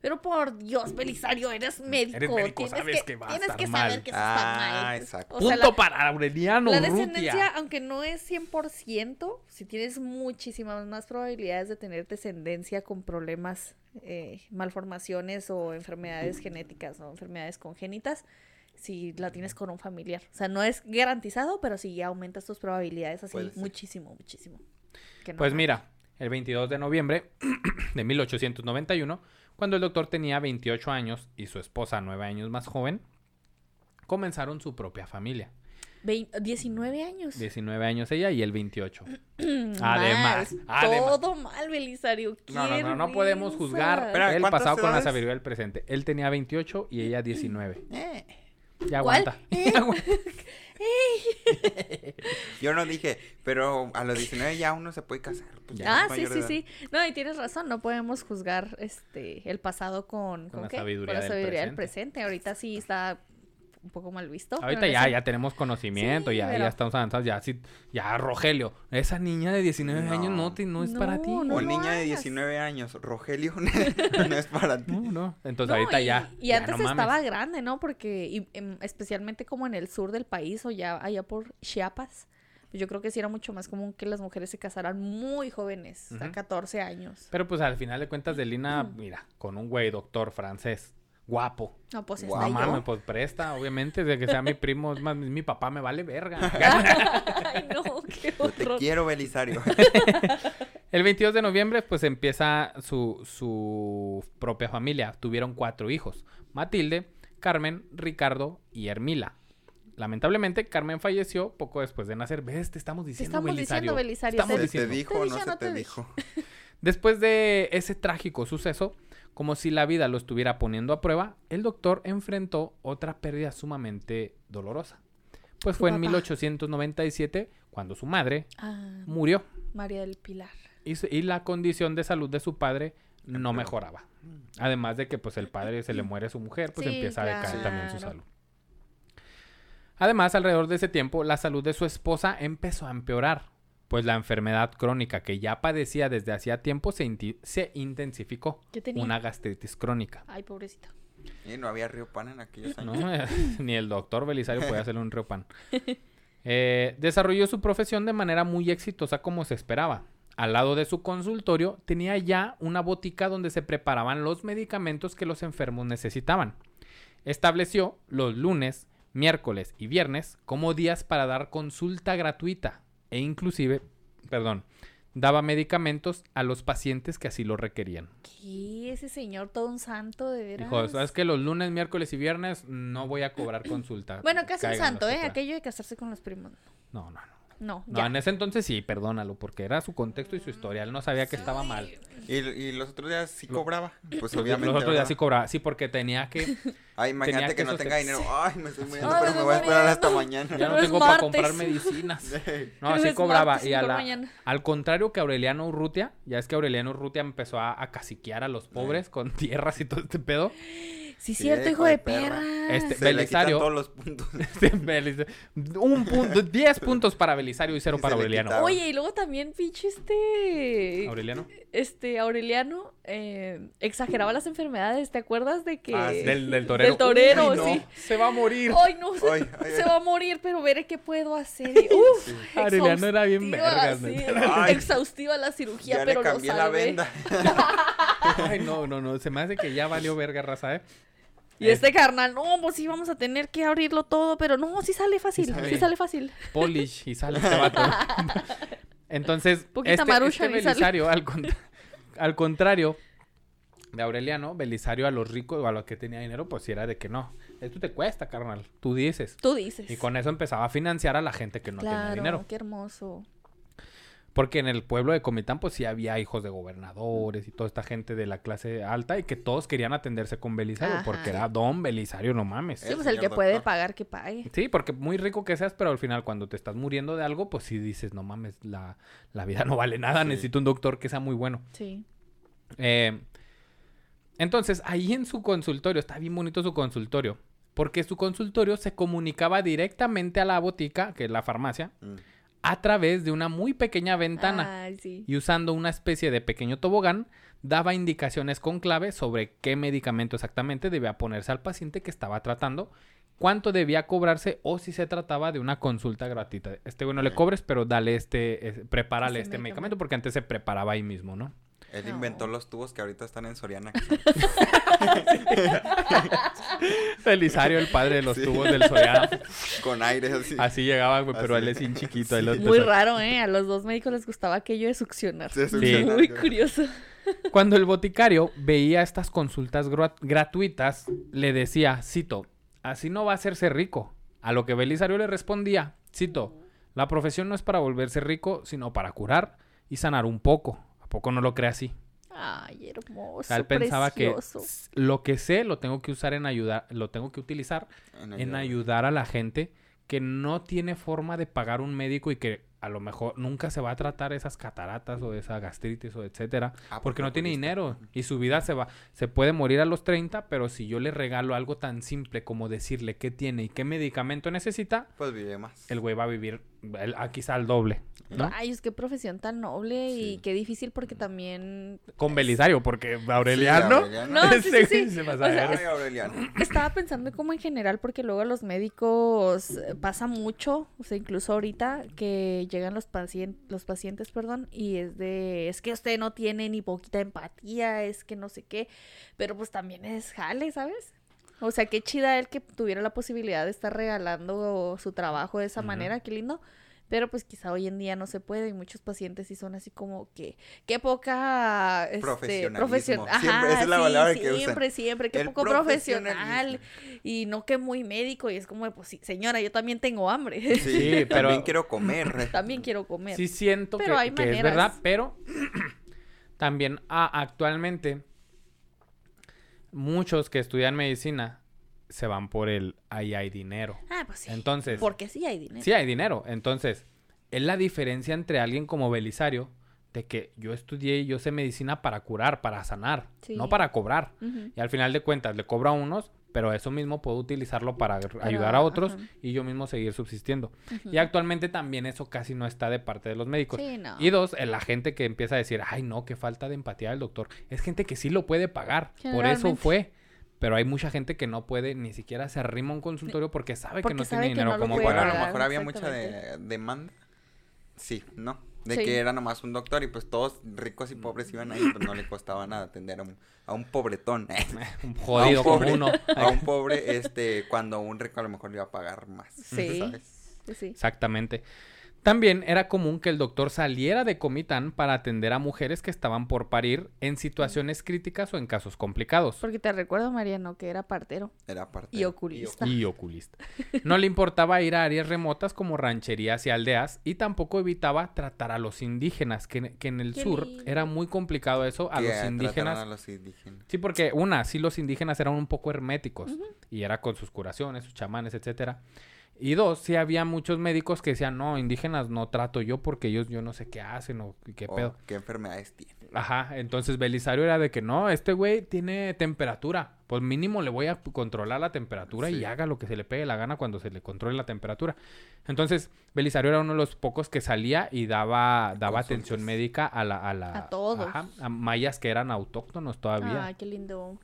Pero por Dios, Belisario, eres médico.
Eres médico,
tienes
sabes
que,
que va a
tienes
estar
que
mal.
saber que eso está
Ah,
mal.
exacto.
O sea,
Punto
la-
para Aureliano
La descendencia, aunque no es 100%, si tienes muchísimas más probabilidades de tener descendencia con problemas, eh, malformaciones o enfermedades genéticas o enfermedades congénitas, si la tienes con un familiar. O sea, no es garantizado, pero sí aumentas tus probabilidades así muchísimo, muchísimo. Que no
Pues mira, el 22 de noviembre de 1891, cuando el doctor tenía 28 años y su esposa 9 años más joven, comenzaron su propia familia.
Vein- 19 años.
19 años ella y él 28.
Mal.
Además, además.
Todo mal, Belisario.
No, no, no, no podemos juzgar el
¿cuántas
pasado con la sabiduría del presente. Él tenía 28 y ella 19.
Eh,
Ya
¿Cuál?
aguanta.
Eh.
Ya aguanta.
yo no dije, pero a los 19 ya uno se puede casar. pues ya
Ah, sí, sí, sí. No, y tienes razón, no podemos juzgar este el pasado con,
Con la
qué?
sabiduría
con la
del
sabiduría del
presente.
presente. Ahorita sí está un poco mal visto.
Ahorita ya,
ese-
ya tenemos conocimiento,
Sí,
ya,
pero-
ya estamos avanzados, ya, sí, ya, Rogelio, esa niña de 19 años no, te, no es para ti.
no
O niña de
hagas.
19 años, Rogelio, no es para ti.
No, no. Entonces
No,
ahorita
y,
ya.
Y
ya
antes
no
estaba
mames.
grande, ¿no? Porque y, em, especialmente como en el sur del país o ya allá por Chiapas. pues Yo creo que sí era mucho más común que las mujeres se casaran muy jóvenes, a
Ujú.
14 años.
Pero pues al final de cuentas de Lina, mira, con un güey doctor francés, guapo.
No, pues está
No
yo.
mames, pues presta, obviamente, de que sea mi primo, es más, mi papá me vale verga.
Ay, no, qué
Yo te quiero, Belisario.
El 22 de noviembre, pues empieza su, su propia familia. Tuvieron cuatro hijos: Matilde, Carmen, Ricardo y Hermila. Lamentablemente, Carmen falleció poco después de nacer. ¿Ves? Te estamos diciendo,
estamos diciendo, Belisario,
Estamos
¿Se te
diciendo.
dijo
Te
o
dije
no
o
se
no
te
te
dijo?
Después de ese trágico suceso, como si la vida lo estuviera poniendo a prueba, el doctor enfrentó otra pérdida sumamente dolorosa. Pues
Su
fue en
papá.
1897 cuando su madre
Ah,
murió
María del Pilar.
y, su- y la condición de salud de su padre no mejoraba. Además de que pues el padre se le muere a su mujer, pues
Sí,
empieza a decaer también su salud. Además, alrededor de ese tiempo, la salud de su esposa empezó a empeorar, pues la enfermedad crónica que ya padecía desde hacía tiempo se, inti- se intensificó.
¿Qué tenía?
Una gastritis crónica.
Ay, pobrecita.
Y no había río pan en aquellos años.
¿no? Ni el doctor Belisario podía hacerle un reopan. Eh, desarrolló su profesión de manera muy exitosa como se esperaba. Al lado de su consultorio tenía ya una botica donde se preparaban los medicamentos que los enfermos necesitaban. Estableció los lunes, miércoles y viernes como días para dar consulta gratuita e inclusive, perdón, daba medicamentos a los pacientes que así lo requerían.
¿Qué? Ese señor todo un santo, de veras.
Dijo, sabes que los lunes, miércoles y viernes no voy a cobrar consulta.
Bueno, casi un santo, ¿eh?
puedan".
Aquello de casarse con los primos.
No, no, no.
No,
No,
ya.
en ese entonces sí, perdónalo, porque era su contexto y su historia. Él no sabía que estaba mal.
Y, y los otros días sí cobraba. Pues
Los,
obviamente.
los otros días sí cobraba. Sí, porque tenía que.
Ay, imagínate
tenía
que,
que
no tenga dinero. Ay, me estoy muriendo,
Ay,
pero
me
me voy a esperar hasta mañana.
Ya no tengo para comprar medicinas. No,
Pero
sí
es
cobraba. Y a la- al contrario que Aureliano Urrutia, ya es que Aureliano Urrutia empezó a, a caciquear a los pobres con tierras y todo este pedo.
Sí,
Sí,
cierto,
hijo de
de
perra.
Este-
Se le
Belisario.
todos los puntos.
Este Un punto, 10 puntos para Belisario y cero para Aureliano.
Oye, y luego también, pinche este.
Aureliano.
Este, Aureliano eh, exageraba las enfermedades. ¿Te acuerdas de que.
Ah, sí.
Del, del torero.
Del torero,
Uy, no,
sí.
Se va a morir.
Ay, no, se,
Ay, ay,
se
ay.
va a morir, pero veré qué puedo hacer. Y, uf,
Aureliano era bien vergas,
sí, exhaustiva la cirugía,
Ya
pero
le cambié
lo
la
salvé.
venda.
Ay, no, no, no. Se me hace que ya valió verga, raza, ¿eh?
Y este carnal, no, pues sí, vamos a tener que abrirlo todo, pero no, sí sale fácil, sí
sale.
sale, fácil.
Polish y sale este vato. Entonces,
Poquita
este, este. Belisario, al, al contrario de Aureliano, Belisario a los ricos o a los que tenía dinero, pues sí era de que no. Esto te cuesta, carnal. Tú dices.
Tú dices.
Y con eso empezaba a financiar a la gente que no tenía
claro,
dinero.
qué hermoso.
Porque en el pueblo de Comitán, pues sí había hijos de gobernadores y toda esta gente de la clase alta y que todos querían atenderse con Belisario
Ajá.
porque era don Belisario, no mames.
Sí,
El
pues el que puede pagar, que pague.
Sí, porque muy rico que seas, pero al final cuando te estás muriendo de algo, pues sí dices, no mames, la, la vida no vale nada,
Sí.
necesito un doctor que sea muy bueno.
Sí.
Eh, entonces, ahí en su consultorio, está bien bonito su consultorio, porque su consultorio se comunicaba directamente a la botica, que es la farmacia,
Mm.
A través de una muy pequeña ventana
sí.
y usando una especie de pequeño tobogán, daba indicaciones con clave sobre qué medicamento exactamente debía ponerse al paciente que estaba tratando, cuánto debía cobrarse o si se trataba de una consulta gratuita. Este güey no le cobres, pero dale este, eh, prepárale este medicamento
medicamento.
porque antes se preparaba ahí mismo, ¿no?
Él inventó los tubos que ahorita están en Soriana.
Belisario, el padre de los
Sí.
tubos del Soriana.
con aire así.
Así llegaba, güey, pero
Así.
él es bien chiquito.
Muy raro, ¿eh? A los dos médicos les gustaba aquello de succionar.
Sí,
succionar,
Muy curioso.
Cuando el boticario veía estas consultas gra- gratuitas, le decía, cito, así no va a hacerse rico. A lo que Belisario le respondía, cito, la profesión no es para volverse rico, sino para curar y sanar un poco. ¿A poco no lo cree así?
Ay, hermoso.
Él pensaba
precioso.
que lo que sé lo tengo que usar en ayudar, lo tengo que utilizar en ayudar a la gente que no tiene forma de pagar un médico y que a lo mejor nunca se va a tratar esas cataratas o esa gastritis o etcétera,
Ah,
porque no tiene dinero y su vida se va se puede morir a los 30, pero si yo le regalo algo tan simple como decirle qué tiene y qué medicamento necesita,
Pues vive más.
el güey va a vivir el- a quizá al doble, ¿no?
Ay, es que profesión tan noble y qué difícil porque también
Con Belisario, porque
Sí,
Aureliano,
Aureliano.
No, sí, O sea.
Ay, Aureliano.
estaba pensando como en general porque luego a los médicos eh, pasa mucho, o sea, incluso ahorita que llegan los pacientes, los pacientes, perdón, y es de, es que usted no tiene ni poquita empatía, es que no sé qué, pero pues también es jale, ¿sabes? O sea, qué chida él que tuviera la posibilidad de estar regalando su trabajo de esa manera, qué lindo. Pero pues quizá hoy en día no se puede y muchos pacientes sí son así como que qué poca este,
Profesionalismo.
profesión,
Siempre,
ajá,
esa es la
sí,
palabra que usan.
siempre, siempre, qué
El
poco profesional y no que muy médico y es como pues sí, señora, yo también tengo hambre.
Sí,
pero-
también quiero comer.
también quiero comer.
Sí siento
Pero
que,
hay
que es verdad, pero también ah, actualmente muchos que estudian medicina se van por el ahí hay dinero.
Ah, pues sí.
Entonces,
porque sí hay dinero.
sí hay dinero. Entonces, es la diferencia entre alguien como Belisario de que yo estudié y yo sé medicina para curar, para sanar,
Sí.
no para cobrar. Y al final de cuentas le cobro a unos, pero eso mismo puedo utilizarlo para ayudar a otros y yo mismo seguir subsistiendo. Y actualmente también eso casi no está de parte de los médicos.
Sí, no.
Y dos, la gente que empieza a decir, ay no, qué falta de empatía del doctor. Es gente que sí lo puede pagar. Por eso fue. Pero hay mucha gente que no puede, ni siquiera se arrima a un consultorio porque sabe
Porque
que no
sabe
tiene
que
dinero
no lo
como
puede
Bueno, a lo mejor había mucha de- demanda. Sí, ¿no? De
Sí.
que era nomás un doctor y pues todos ricos y pobres iban ahí, pues no le costaba nada atender a un, a un pobretón.
Un jodido
a un
como
pobre,
uno.
A un pobre, este, cuando un rico a lo mejor le iba a pagar más.
Sí.
¿sabes?
Sí, sí.
Exactamente. También era común que el doctor saliera de Comitán para atender a mujeres que estaban por parir en situaciones críticas o en casos complicados.
Porque te recuerdo, Mariano, que era partero
Era parte.
y oculista.
y oculista. No le importaba ir a áreas remotas como rancherías y aldeas y tampoco evitaba tratar a los indígenas, que, que en el
Qué
sur
lindo.
era muy complicado eso a los indígenas.
a los indígenas.
Sí, porque una, sí los indígenas eran un poco herméticos y era con sus curaciones, sus chamanes, etcétera. Y dos, sí había muchos médicos que decían, no, indígenas no trato yo porque ellos yo no sé qué hacen o qué pedo.
qué enfermedades tiene.
Ajá, entonces Belisario era de que no, este güey tiene temperatura. Pues mínimo le voy a controlar la temperatura y haga lo que se le pegue la gana cuando se le controle la temperatura. Entonces, Belisario era uno de los pocos que salía y daba, daba atención médica a la, a la-
A todos.
ajá, a mayas que eran autóctonos todavía.
Ay, qué lindo.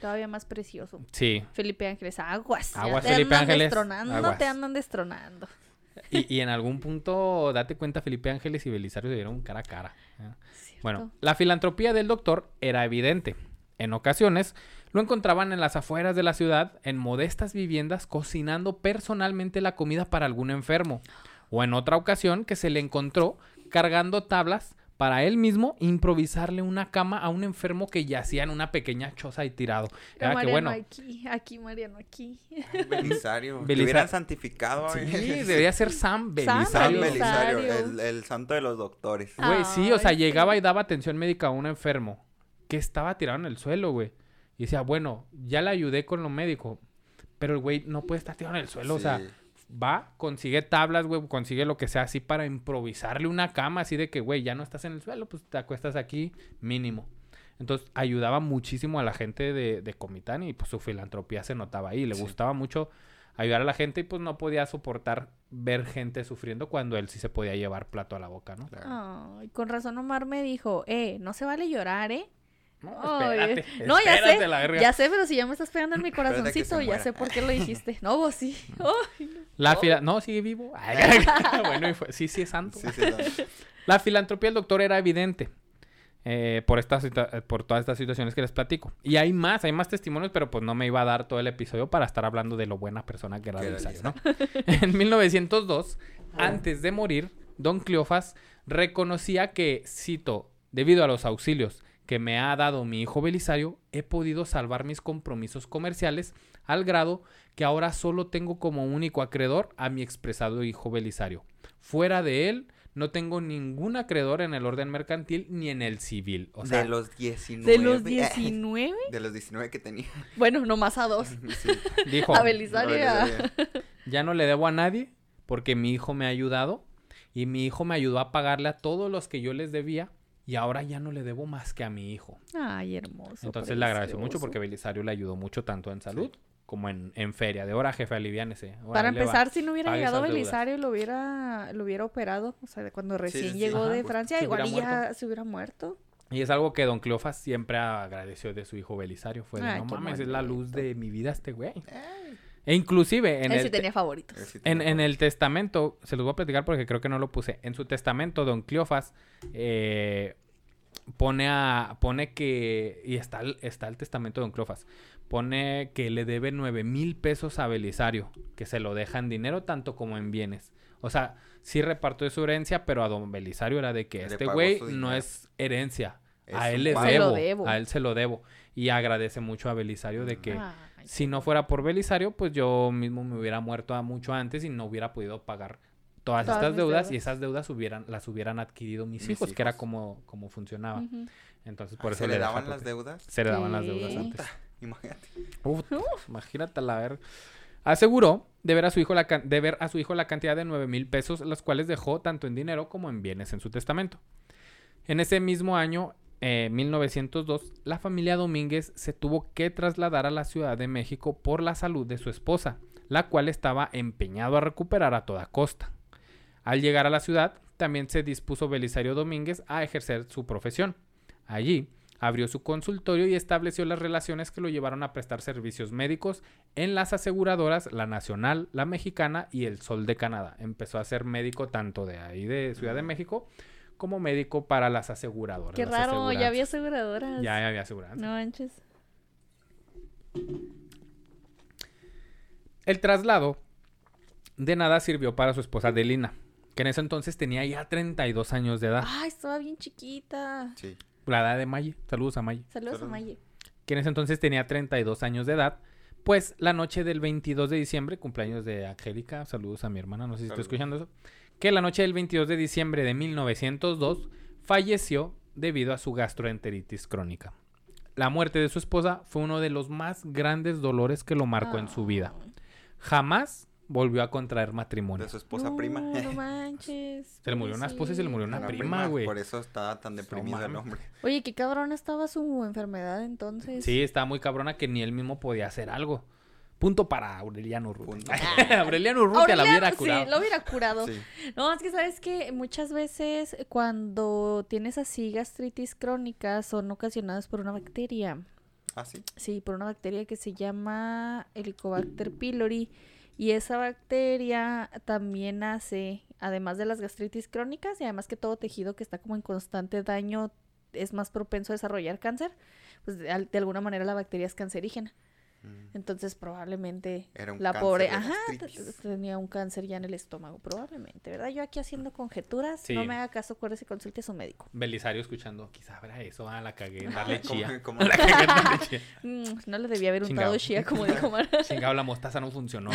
Todavía más precioso.
Sí.
Felipe Ángeles, aguas.
Aguas,
te
Felipe
andan
Ángeles,
destronando,
aguas.
te andan destronando.
Y, y en algún punto, date cuenta, Felipe Ángeles y Belisario se dieron cara a cara. ¿eh?
Cierto.
Bueno, la filantropía del doctor era evidente. En ocasiones lo encontraban en las afueras de la ciudad, en modestas viviendas, cocinando personalmente la comida para algún enfermo. O en otra ocasión que se le encontró cargando tablas para él mismo improvisarle una cama a un enfermo que yacía en una pequeña choza y tirado. Era que
Mariano
bueno,
aquí, aquí, Mariano aquí.
Belisario. Que
Belisa-
hubieran santificado.
sí, debería ser Sam
Sam
San
Belisario.
Belisario,
Belisario.
el, el santo de los doctores.
Güey, sí, o sea, llegaba y daba atención médica a un enfermo que estaba tirado en el suelo, güey. Y decía, bueno, ya le ayudé con lo médico, pero el güey no puede estar tirado en el suelo, o sea. Va, consigue tablas, güey, consigue lo que sea así para improvisarle una cama, así de que, güey, ya no estás en el suelo, pues te acuestas aquí, mínimo. Entonces ayudaba muchísimo a la gente de, de Comitán y pues su filantropía se notaba ahí. Le
Sí.
gustaba mucho ayudar a la gente y pues no podía soportar ver gente sufriendo cuando él sí se podía llevar plato a la boca, ¿no?
Claro.
Ay, con razón Omar me dijo, eh, no se vale llorar, ¿eh?
No,
Ay,
espérate,
no, ya sé,
la verga.
Ya sé, pero si ya me estás pegando en mi corazoncito, ya sé por qué lo dijiste. No, vos sí. No.
La fila... No, sigue vivo. Ay, bueno, y fue- sí, sí es santo.
Sí, sí, no.
La filantropía del doctor era evidente eh, por, estas, eh, por todas estas situaciones que les platico. Y hay más, hay más testimonios, pero pues no me iba a dar todo el episodio para estar hablando de lo buena persona que era Belisario,
Elisa.
¿no? en 1902, antes de morir, Don Cleofas reconocía que, cito, debido a los auxilios que me ha dado mi hijo Belisario, he podido salvar mis compromisos comerciales al grado que ahora solo tengo como único acreedor a mi expresado hijo Belisario. Fuera de él, no tengo ningún acreedor en el orden mercantil ni en el civil. O sea,
de los 19.
De los 19,
De los 19 que tenía.
bueno, nomás a dos.
Sí.
dijo,
A Belisario
ya no le debo a nadie porque mi hijo me ha ayudado y mi hijo me ayudó a pagarle a todos los que yo les debía y ahora ya no le debo más que a mi hijo.
Ay, hermoso.
Entonces le agradeció mucho porque Belisario le ayudó mucho tanto en salud como en, en feria. De hora, jefe, aliviánese. Ahora,
Para
va.
empezar, si no hubiera
Pague
llegado. Belisario, lo hubiera, lo hubiera operado. O sea, de cuando recién
sí,
llegó
ajá,
de
pues,
Francia, igual ya se hubiera muerto.
Y es algo que Don Cleofas siempre agradeció de su hijo Belisario. Fue de,
Ay,
no mames, es la luz de mi vida este güey. E inclusive en
Él
el,
sí
te-
tenía favoritos.
Él sí
en, el testamento, se los voy a platicar porque creo que no lo puse. En su testamento, Don Cleofas eh, pone a. pone que. Y está el, está el testamento de Don Cleofas. Pone que le debe nueve mil pesos a Belisario. Que se lo deja en dinero tanto como en bienes. O sea, sí repartió de su herencia, pero a Don Belisario era de que
Le
este güey no es herencia.
Es
a él le
pago.
Se lo
debo,
debo.
A él se lo debo. Y agradece mucho a Belisario de que.
Ay,
Si no fuera por Belisario, pues yo mismo me hubiera muerto a mucho antes y no hubiera podido pagar todas,
Todas
estas deudas,
deudas.
y esas deudas hubieran, las hubieran adquirido mis,
Mis
hijos, que era como, como funcionaba. Entonces por
Ah,
eso
¿Se le daban las deudas?
Se le daban las deudas antes.
Imagínate.
Uf, imagínate la ver. Aseguró de ver, a su hijo la can- de ver a su hijo la cantidad de 9 mil pesos, las cuales dejó tanto en dinero como en bienes en su testamento. En ese mismo año, eh, 1902, la familia Domínguez se tuvo que trasladar a la Ciudad de México por la salud de su esposa, la cual estaba empeñado a recuperar a toda costa. Al llegar a la ciudad, también se dispuso Belisario Domínguez a ejercer su profesión. Allí, abrió su consultorio y estableció las relaciones que lo llevaron a prestar servicios médicos en las aseguradoras La Nacional, La Mexicana y El Sol de Canadá. Empezó a ser médico tanto de ahí de Ciudad de México como médico para las aseguradoras.
Qué
las
raro, ya había aseguradoras.
Ya había aseguradoras.
No manches.
El traslado de nada sirvió para su esposa Delina, que en ese entonces tenía ya 32 años de edad.
Ay, estaba bien chiquita.
Sí.
La edad de Maye. Saludos a Maye.
Saludos a. Maye.
que en ese entonces tenía 32 años de edad, pues la noche del 22 de diciembre, cumpleaños de Angélica, saludos a mi hermana, no sé si
Saludos.
escuchando eso, que la noche del 22 de diciembre de 1902 falleció debido a su gastroenteritis crónica. La muerte de su esposa fue uno de los más grandes dolores que lo marcó en su vida. Jamás volvió a contraer matrimonio.
De su esposa
no,
prima.
No manches.
Se le murió una esposa y se le murió una prima, güey.
Por eso estaba tan deprimido el hombre.
Oye, qué cabrón estaba su enfermedad entonces.
Sí, estaba muy cabrona que ni él mismo podía hacer algo. Punto para Aureliano Urrutia. Aureliano Urrutia la hubiera curado.
Sí, lo hubiera curado.
Sí.
No, es que sabes que muchas veces cuando tienes así gastritis crónicas son ocasionadas por una bacteria.
¿Ah, sí?
Sí, por una bacteria que se llama Helicobacter pylori. Y esa bacteria también hace, además de las gastritis crónicas y además que todo tejido que está como en constante daño es más propenso a desarrollar cáncer, pues de, al- de alguna manera la bacteria es cancerígena.
Mm.
Entonces probablemente
Era un
la pobre, ajá, tenía un cáncer ya en el estómago, probablemente, ¿verdad? Yo aquí haciendo conjeturas,
Sí.
no me haga caso, acuérdese, consulte a su médico.
Belisario escuchando, quizá habrá eso, ah, la cagué darle
¿Cómo-
chía.
cómo-
La cagué darle chía.
Mm, no le debía haber
Chingado.
untado chía, como dijo Mara.
Chingado, la mostaza no funcionó.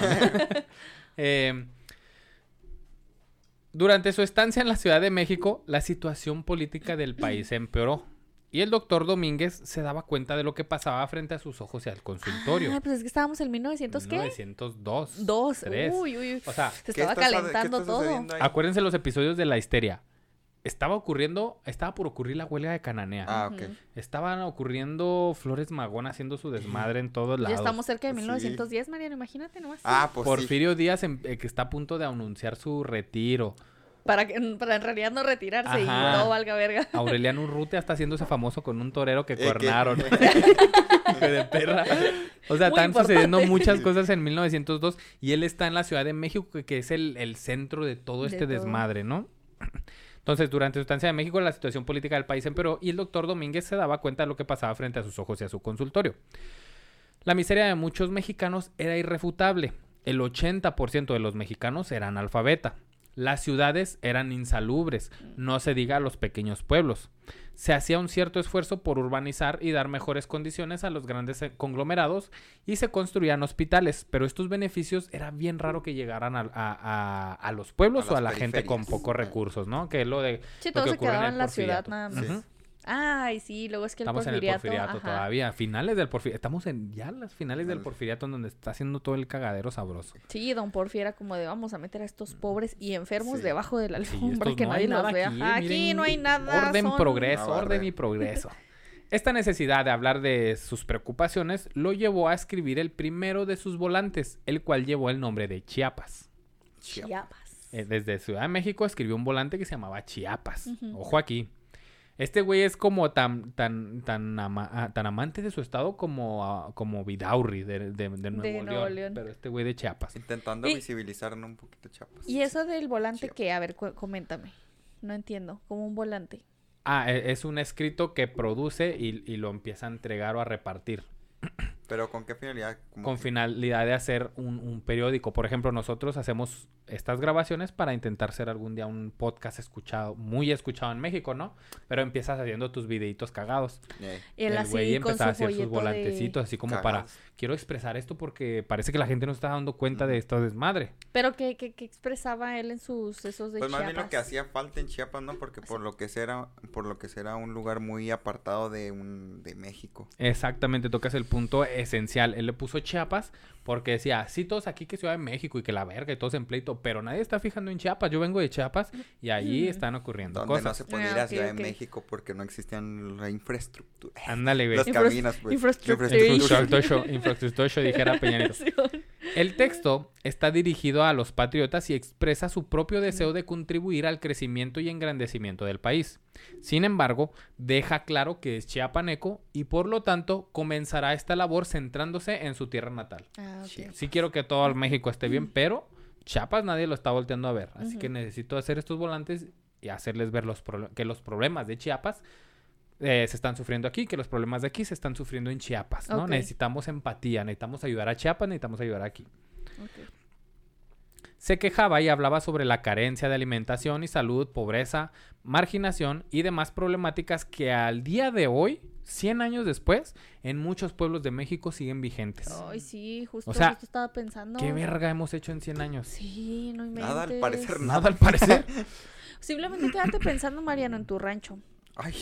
Eh, durante su estancia en la Ciudad de México, la situación política del país empeoró. Y el doctor Domínguez se daba cuenta de lo que pasaba frente a sus ojos y al consultorio.
Ah, pues es que estábamos en 1900, ¿qué?
1902.
Dos.
tres.
Uy, uy, uy.
O sea,
Se
¿Qué
estaba calentando todo.
acuérdense los episodios de la histeria. estaba ocurriendo, estaba por ocurrir la huelga de Cananea.
Ah, ok.
Estaban ocurriendo Flores Magón haciendo su desmadre en todos
Ya
lados.
estamos cerca de
Sí.
1910, Mariano, imagínate nomás.
Ah, pues sí.
Porfirio Díaz em- eh, que está a punto de anunciar su retiro.
Para, que, para en realidad no retirarse y todo valga verga.
Aureliano Urrutia está haciéndose famoso con un torero que
Eh, que-
cuernaron. Hijo de perra. O sea,
Muy
están sucediendo muchas cosas en 1902 y él está en la Ciudad de México, que, es el, el centro de todo
De
este
todo.
desmadre, ¿no? Entonces, durante su estancia en México, la situación política del país empeoró y el doctor Domínguez se daba cuenta de lo que pasaba frente a sus ojos y a su consultorio. La miseria de muchos mexicanos era irrefutable. El 80% de los mexicanos eran analfabeta. Las ciudades eran insalubres, no se diga a los pequeños pueblos. Se hacía un cierto esfuerzo por urbanizar y dar mejores condiciones a los grandes eh, conglomerados y se construían hospitales, pero estos beneficios era bien raro que llegaran a, a- a- a los pueblos
A
o a la gente con pocos recursos, ¿no? Que es lo de...
Sí,
lo
todo
que
se quedaba en la ciudad nada más. Ay, sí, luego es que el
Estamos en el
porfiriato.
porfiriato
ajá.
todavía, finales del porfiriato. Estamos en ya las finales del porfiriato en donde está haciendo todo el cagadero sabroso.
Sí, don Porfi era como de vamos a meter a estos pobres y enfermos
Sí.
debajo de la
Sí,
alfombra
estos
que
no
nadie
hay
los
nada
vea.
aquí,
Aquí,
miren,
no hay nada.
Orden,
son-
progreso, orden y progreso. Esta necesidad de hablar de sus preocupaciones lo llevó a escribir el primero de sus volantes, el cual llevó el nombre de Chiapas.
Chiapas.
Eh, desde Ciudad de México escribió un volante que se llamaba Chiapas. Ojo aquí. Este güey es como tan, tan, tan, ama- ah, tan amante de su estado como, ah, como Vidaurri de, de- de Nuevo, León,
León.
Pero este güey de Chiapas.
Intentando
Y-
visibilizar ¿no? un poquito Chiapas.
¿Y eso del volante
Chiapas.
qué? A ver, coméntame. No entiendo. Como un volante.
Ah, e- es un escrito que produce y, y lo empieza a entregar o a repartir.
Pero ¿con qué finalidad?
Con
que-
finalidad de hacer un, un periódico. Por ejemplo, nosotros hacemos estas grabaciones para intentar ser algún día un podcast escuchado, muy escuchado en México, ¿no? Pero empiezas haciendo tus videitos cagados.
Eh,
Él
el
así
güey
con
empezaba a hacer sus
de-
volantecitos, así como para, quiero expresar esto porque parece que la gente no está dando cuenta de esto desmadre.
Pero ¿qué, qué, qué expresaba él en sus esos de
Pues más bien lo que hacía falta en Chiapas, ¿no? Porque por lo que será, por lo que será un lugar muy apartado de un de México.
Exactamente, tocas el punto esencial. Él le puso Chiapas porque decía, sí, todos aquí que Ciudad de México y que la verga y todos en pleito, pero nadie está fijando en Chiapas. Yo vengo de Chiapas y allí
Mm.
están ocurriendo
Donde no
cosas.
se podía ir
Ah,
a Ciudad de México porque no existían la infraestructura.
Ándale, güey.
Los caminos, pues.
infraestructura.
Infraestructura, infraestructura, dijera Peña Nieto.
Sí.
El texto está dirigido a los patriotas y expresa su propio deseo de contribuir al crecimiento y engrandecimiento del país. Sin embargo, deja claro que es chiapaneco y por lo tanto comenzará esta labor centrándose en su tierra natal.
Ah.
Sí quiero que todo el México esté bien, pero Chiapas nadie lo está volteando a ver. Así que necesito hacer estos volantes y hacerles ver los que los problemas de Chiapas eh, se están sufriendo aquí, que los problemas de aquí se están sufriendo en Chiapas, ¿no? Necesitamos empatía, necesitamos ayudar a Chiapas, necesitamos ayudar aquí. Se quejaba y hablaba sobre la carencia de alimentación y salud, pobreza, marginación y demás problemáticas que al día de hoy, 100 años después, en muchos pueblos de México siguen vigentes.
Ay, sí, justo,
O sea,
justo estaba pensando.
¿Qué verga hemos hecho en 100 años?
Sí, no inventes.
Nada, al parecer,
Nada al parecer.
Simplemente quédate pensando, Mariano, en tu rancho.
Ay,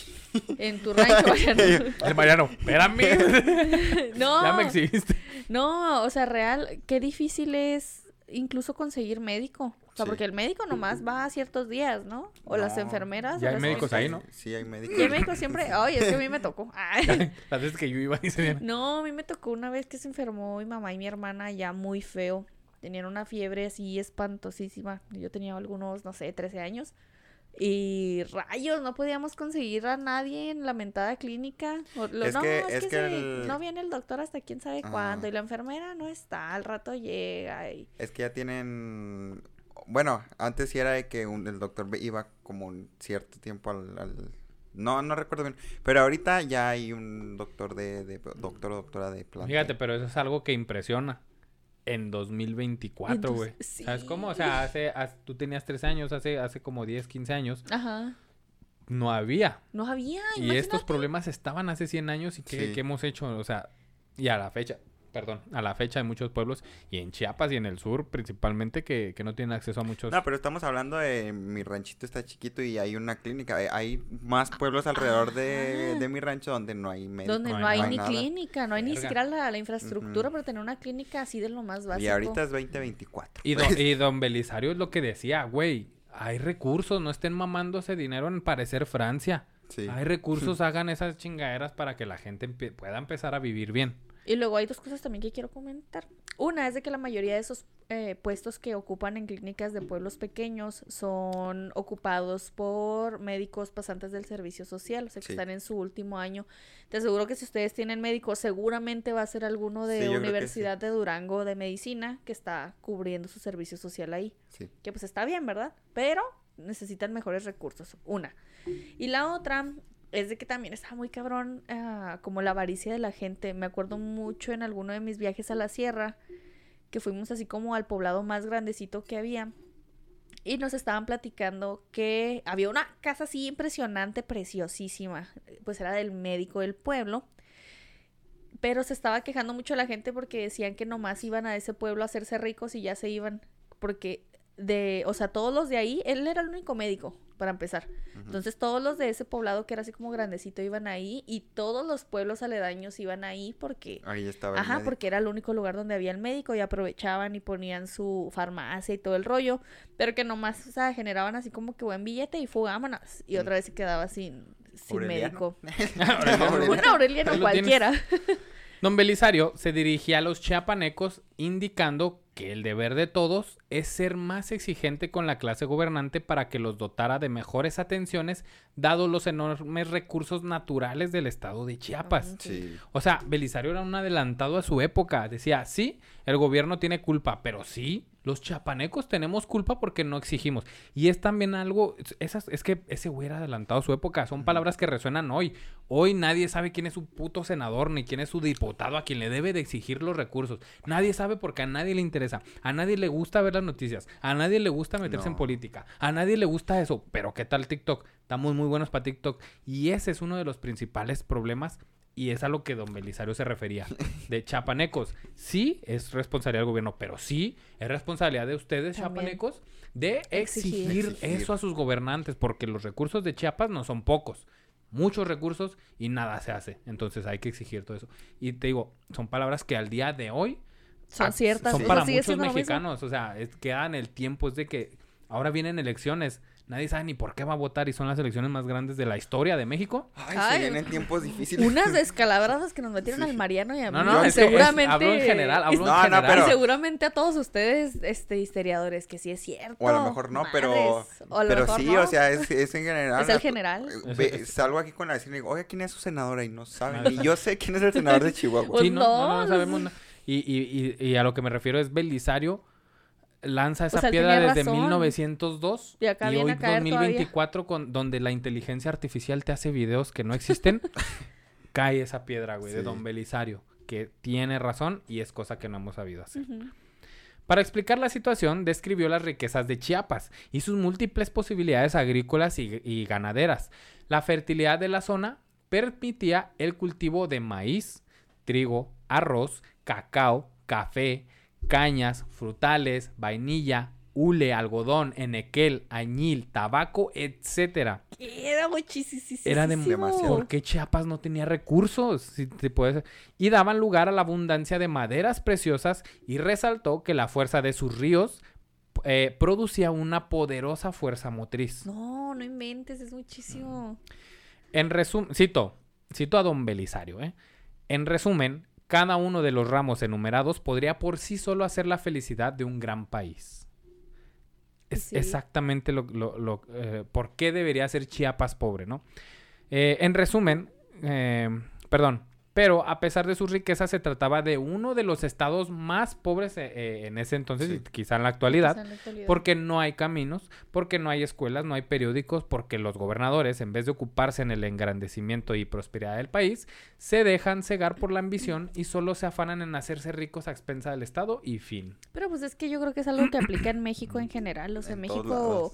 En tu rancho, Mariano.
El Mariano, espérame.
no,
ya me exhibiste.
no, o sea, real, qué difícil es incluso conseguir médico. O sea,
Sí.
porque el médico nomás va a ciertos días, ¿no? O las enfermeras.
ya hay médicos ahí. ¿no?
Sí, hay médicos.
Y el médico siempre, ay, es que a mí me tocó. Ay.
Las veces que yo iba, dice bien.
No, a mí me tocó una vez que se enfermó mi mamá y mi hermana ya muy feo. Tenían una fiebre así espantosísima. Yo tenía algunos, no sé, 13 años. Y rayos, no podíamos conseguir a nadie en la mentada clínica. O lo-
Es
no,
que-
es,
es
que,
que el-
no viene el doctor hasta quién sabe
Ah.
cuándo. Y la enfermera no está, al rato llega. Y...
Es que ya tienen... Bueno, antes sí era de que un- el doctor iba como un cierto tiempo al... al- No, no recuerdo bien. Pero ahorita ya hay un doctor de... de doctor o doctora de planta.
Fíjate, pero eso es algo que impresiona. En 2024,
Entonces,
güey.
sí.
¿Sabes cómo? O sea, hace, hace- tú tenías 13 años, hace, hace como 10, 15 años,
Ajá.
no había.
No había.
Y
imagínate.
estos problemas estaban hace 100 años y ¿qué,
Sí.
qué hemos hecho? O sea, y a la fecha, perdón, a la fecha hay muchos pueblos y en Chiapas y en el sur principalmente que, que no tienen acceso a muchos...
No, pero estamos hablando de mi ranchito está chiquito y hay una clínica. Eh, Hay más pueblos alrededor de,
Ajá.
de mi rancho donde no hay médico.
Donde
No
no
hay
ni
nada.
clínica, no hay ni siquiera la, la infraestructura para tener una clínica así de lo más básico.
Y ahorita es 2024.
Y don, y don Belisario es lo que decía, güey, hay recursos, no estén mamándose dinero en parecer Francia.
Sí.
Hay recursos, hagan esas chingaderas para que la gente pueda empezar a vivir bien.
Y luego hay dos cosas también que quiero comentar. Una es de que la mayoría de esos eh, puestos que ocupan en clínicas de pueblos pequeños son ocupados por médicos pasantes del servicio social, o sea, que
Sí.
están en su último año. Te aseguro que si ustedes tienen médico, seguramente va a ser alguno de Universidad de Durango de Medicina que está cubriendo su servicio social ahí.
Sí.
Que pues está bien, ¿verdad? Pero necesitan mejores recursos. Una. Y la otra es de que también está muy cabrón ah, como la avaricia de la gente. Me acuerdo mucho en alguno de mis viajes a la sierra que fuimos así como al poblado más grandecito que había. Y nos estaban platicando que había una casa así impresionante, preciosísima. Pues era del médico del pueblo. Pero se estaba quejando mucho la gente porque decían que nomás iban a ese pueblo a hacerse ricos y ya se iban. Porque de, o sea, todos los de ahí, él era el único médico, para empezar. Entonces todos los de ese poblado que era así como grandecito iban ahí y todos los pueblos aledaños iban ahí porque...
Ahí estaba
Ajá, porque era el único lugar donde había el médico y aprovechaban y ponían su farmacia y todo el rollo, pero que nomás, o sea, generaban así como que buen billete y fugámonos y otra vez se quedaba sin, sin
Aureliano.
médico.
Aureliano.
Un Aureliano cualquiera.
Don Belisario se dirigía a los chiapanecos indicando que el deber de todos es ser más exigente con la clase gobernante para que los dotara de mejores atenciones, dados los enormes recursos naturales del estado de Chiapas.
Sí.
O sea, Belisario era un adelantado a su época. Decía, sí, el gobierno tiene culpa, pero sí, los chapanecos tenemos culpa porque no exigimos. Y es también algo, es- esas, es que ese güey era adelantado a su época. Son palabras que resuenan hoy. Hoy nadie sabe quién es su puto senador ni quién es su diputado a quien le debe de exigir los recursos. Nadie sabe porque a nadie le interesa. A nadie le gusta ver las noticias. A nadie le gusta meterse en política. A nadie le gusta eso. Pero ¿qué tal TikTok? Estamos muy buenos para TikTok. Y ese es uno de los principales problemas y es a lo que don Belisario se refería. De chapanecos. Sí, es responsabilidad del gobierno, pero sí es responsabilidad de ustedes,
También.
chapanecos, de exigir, eso a sus gobernantes, porque los recursos de Chiapas no son pocos. Muchos recursos y nada se hace. Entonces hay que exigir todo eso. Y te digo, son palabras que al día de hoy
Son ciertas.
Son para muchos mexicanos. O sea, es, queda en el tiempo. Es de que ahora vienen elecciones. Nadie sabe ni por qué va a votar y son las elecciones más grandes de la historia de México.
Ay,
Ay.
se vienen tiempos difíciles.
Unas descalabradas que nos metieron
Sí.
al Mariano y a mí.
No, no, es
seguramente.
hablo en general, hablo
No,
en
no,
general.
Y
pero-
seguramente a todos ustedes, este, historiadores, que sí es cierto.
O a lo mejor no, pero.
O
Pero
mejor
sí,
no.
o sea, es, es en general.
Es el general.
ve- Salgo aquí con la vecina y digo, oye, ¿quién es su senadora? Y no saben.
Nadie
Y yo sé quién es el senador de Chihuahua.
Pues
sí, no, no, no,
no,
sabemos nada. Y, y, y, y a lo que me refiero es Belisario lanza esa piedra desde
razón.
1902
Y acá
y
viene
hoy
a caer
2024 con donde la inteligencia artificial te hace videos que no existen cae esa piedra güey de. Don Belisario que tiene razón y es cosa que no hemos sabido hacer. Para explicar la situación, describió las riquezas de Chiapas y sus múltiples posibilidades agrícolas y, y ganaderas. La fertilidad de la zona permitía el cultivo de maíz, trigo, arroz, cacao, café, cañas, frutales, vainilla, hule, algodón, enequel, añil, tabaco, etcétera.
Era muchísimo.
Era de-
Demasiado.
¿Por qué Chiapas no tenía recursos? Si te puedes- Y daban lugar a la abundancia de maderas preciosas y resaltó que la fuerza de sus ríos eh, producía una poderosa fuerza motriz.
No, no inventes, es muchísimo.
En resumen, cito, cito a don Belisario, ¿eh? En resumen, cada uno de los ramos enumerados podría por sí solo hacer la felicidad de un gran país. Es
Sí.
exactamente lo, lo- lo, eh, por qué debería ser Chiapas pobre, ¿no? Eh, en resumen, eh, perdón, pero a pesar de sus riquezas se trataba de uno de los estados más pobres eh, eh, en ese entonces
Sí.
y quizá en la actualidad.
O sea, en la actualidad.
Porque no hay caminos, porque no hay escuelas, no hay periódicos, porque los gobernadores, en vez de ocuparse en el engrandecimiento y prosperidad del país, se dejan cegar por la ambición y solo se afanan en hacerse ricos a expensa del Estado y fin.
Pero pues es que yo creo que es algo que aplica en México en general. O sea,
En todos
México,
lados.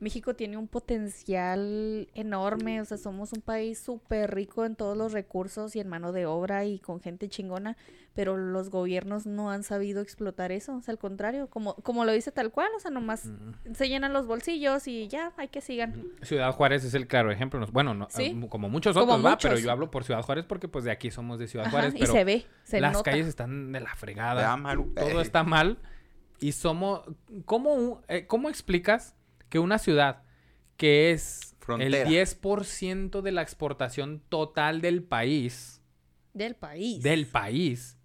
México tiene un potencial enorme. O sea, somos un país súper rico en todos los recursos y en mano de obra y con gente chingona. Pero los gobiernos no han sabido explotar eso. O sea, al contrario, como, como lo dice tal cual. O sea, nomás se llenan los bolsillos y ya, hay que sigan.
Ciudad Juárez es el claro ejemplo. nos- Bueno, no,
Sí.
eh, como muchos
Como
otros, va,
muchos.
pero yo hablo por Ciudad Juárez porque pues de aquí somos de Ciudad
Ajá,
Juárez,
y
pero
se ve, se
las
nota.
calles están de la fregada. Todo
eh,
está mal y somos ¿cómo, eh, cómo explicas que una ciudad que es
Frontera.
el 10% de la exportación total del país,
Del país.
del país,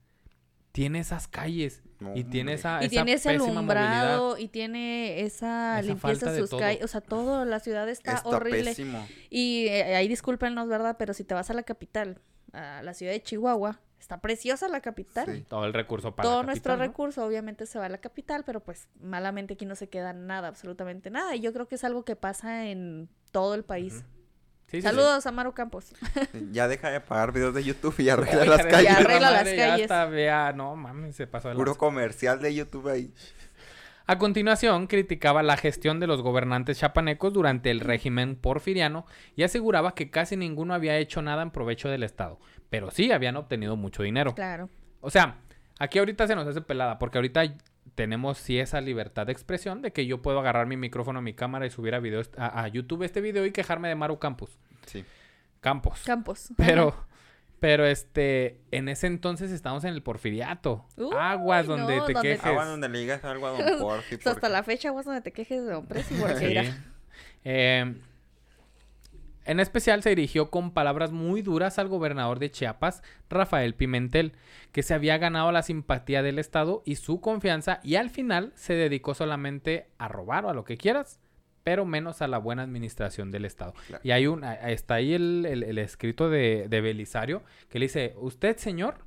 tiene esas calles
No,
y tiene esa,
y
esa
tiene ese
pésima
alumbrado
movilidad.
y tiene esa,
Esa
limpieza de sus calles. O sea, todo, la ciudad está,
Está
horrible.
pésimo.
Y eh, ahí discúlpenos, ¿verdad? Pero si te vas a la capital, a la ciudad de Chihuahua, está preciosa la capital.
Sí.
Todo el recurso para
Todo
la
nuestro
capital, ¿no?
recurso obviamente se va a la capital, pero pues malamente aquí no se queda nada, absolutamente nada. Y yo creo que es algo que pasa en todo el país.
Sí, sí, sí.
Saludos a Maru Campos.
Ya deja de pagar videos de YouTube y arregla
Oye,
las calles.
Ya arregla las
madre, ya
calles.
hasta vea, no mames, se pasó de
Puro comercial de YouTube ahí.
A continuación, criticaba la gestión de los gobernantes chapanecos durante el régimen porfiriano y aseguraba que casi ninguno había hecho nada en provecho del Estado, pero sí habían obtenido mucho dinero.
Claro.
O sea, aquí ahorita se nos hace pelada, porque ahorita tenemos sí esa libertad de expresión de que yo puedo agarrar mi micrófono, mi cámara y subir a, video, a, a YouTube este video y quejarme de Maru Campos.
Sí.
Campos.
Campos.
Pero,
Ajá.
Pero este, en ese entonces estamos en el porfiriato. Aguas donde
no,
te
donde-
quejes.
Agua donde le digas algo a Don Porfi.
Hasta la fecha, vos donde te quejes de Don Presi, porque
Sí.
mira,
Eh, en especial se dirigió con palabras muy duras al gobernador de Chiapas, Rafael Pimentel, que se había ganado la simpatía del Estado y su confianza y al final se dedicó solamente a robar o a lo que quieras, pero menos a la buena administración del Estado.
Claro.
Y hay un, está ahí el, el- el escrito de, de Belisario que le dice, usted señor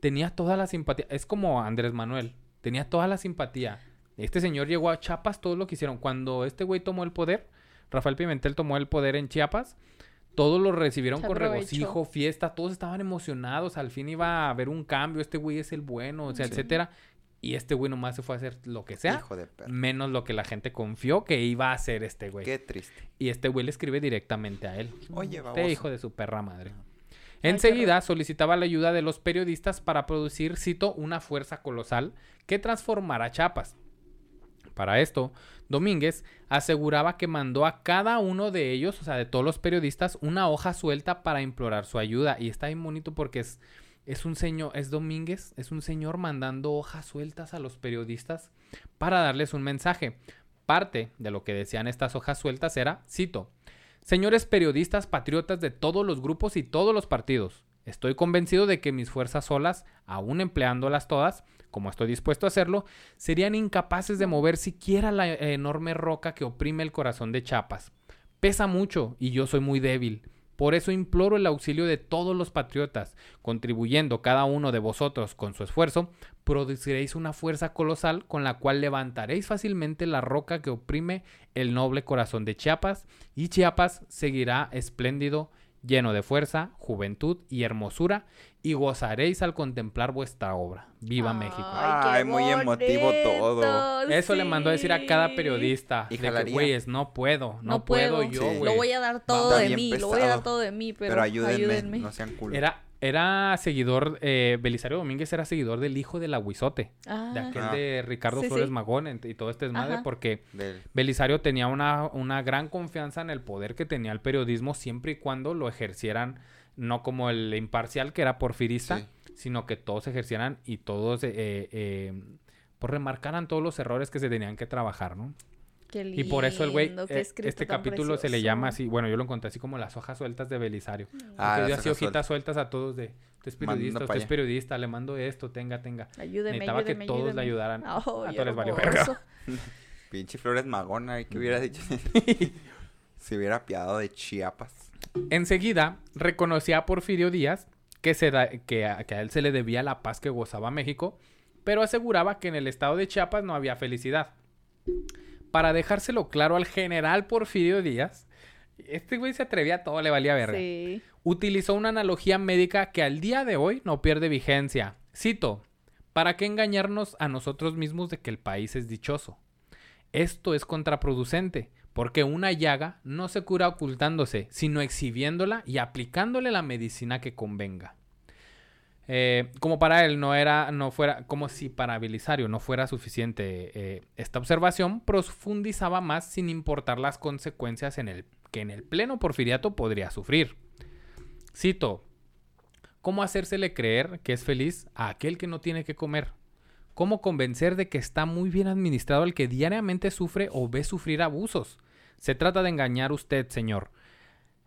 tenía toda la simpatía, es como Andrés Manuel, tenía toda la simpatía. Este señor llegó a Chiapas, todo lo que hicieron. Cuando este güey tomó el poder, Rafael Pimentel tomó el poder en Chiapas, todos lo recibieron con regocijo, fiesta, todos estaban emocionados, al fin iba a haber un cambio, este güey es el bueno, o sea,
Sí.
etcétera. Y este güey nomás se fue a hacer lo que sea,
Hijo de perro.
menos lo que la gente confió que iba a hacer este güey.
Qué triste.
Y este güey le escribe directamente a él.
Oye,
Este
baboso.
hijo de su perra madre. Enseguida solicitaba la ayuda de los periodistas para producir, cito, una fuerza colosal que transformara Chiapas. Para esto, Domínguez aseguraba que mandó a cada uno de ellos, o sea, de todos los periodistas, una hoja suelta para implorar su ayuda. Y está bien bonito porque es, es un señor, es Domínguez, es un señor mandando hojas sueltas a los periodistas para darles un mensaje. Parte de lo que decían estas hojas sueltas era, cito, Señores periodistas patriotas de todos los grupos y todos los partidos, estoy convencido de que mis fuerzas solas, aún empleándolas todas, como estoy dispuesto a hacerlo, serían incapaces de mover siquiera la enorme roca que oprime el corazón de Chiapas. Pesa mucho y yo soy muy débil. Por eso imploro el auxilio de todos los patriotas, contribuyendo cada uno de vosotros con su esfuerzo, produciréis una fuerza colosal con la cual levantaréis fácilmente la roca que oprime el noble corazón de Chiapas, y Chiapas seguirá espléndido, lleno de fuerza, juventud y hermosura, y gozaréis al contemplar vuestra obra. ¡Viva México!
Ay, muy emotivo todo.
Eso le mandó a decir a cada periodista.
Y
de güeyes, no puedo, no,
No,
puedo,
puedo,
yo,
Sí.
güey.
Lo voy a dar todo
Está
de mí, lo voy a dar todo de mí, pero,
Pero ayúdenme,
ayúdenme.
no sean culos.
Era, era seguidor, eh, Belisario Domínguez era seguidor del hijo del aguizote,
Ah,
de aquel
Ah.
de Ricardo
Sí,
Flores
sí.
Magón y todo este desmadre,
Ajá.
porque
Del-
Belisario tenía una, una gran confianza en el poder que tenía el periodismo siempre y cuando lo ejercieran, no como el imparcial que era porfirista,
Sí.
sino que todos ejercieran y todos eh, eh, pues remarcaran todos los errores que se tenían que trabajar, ¿no?
Qué
Y por eso el güey, eh, este capítulo se le llama así, bueno, yo lo encontré así como las hojas sueltas de Belisario.
Ah,
que
las
dio así
hojas
hojitas sueltas a todos de, usted es periodista, usted es periodista, le mando esto, tenga, tenga.
Ayúdeme,
Necesitaba que
ayúdeme,
todos le ayudaran.
Ay,
A todos les valió
hermoso.
Pinche Flores Magona, ¿y ¿qué hubiera dicho? si hubiera apiado de Chiapas.
Enseguida reconocía a Porfirio Díaz que, se da- que, a, que a él se le debía la paz que gozaba México, pero aseguraba que en el estado de Chiapas no había felicidad. Para dejárselo claro al general Porfirio Díaz, este güey se atrevía a todo, le valía verga.
Sí.
Utilizó una analogía médica que al día de hoy no pierde vigencia. Cito, ¿para qué engañarnos a nosotros mismos de que el país es dichoso? Esto es contraproducente, porque una llaga no se cura ocultándose, sino exhibiéndola y aplicándole la medicina que convenga. Eh, como para él no era, no fuera, como si para Belisario no fuera suficiente eh, esta observación, profundizaba más sin importar las consecuencias en el, que en el pleno porfiriato podría sufrir. Cito, ¿cómo hacérsele creer que es feliz a aquel que no tiene que comer? cómo convencer de que está muy bien administrado al que diariamente sufre o ve sufrir abusos. Se trata de engañar usted, señor,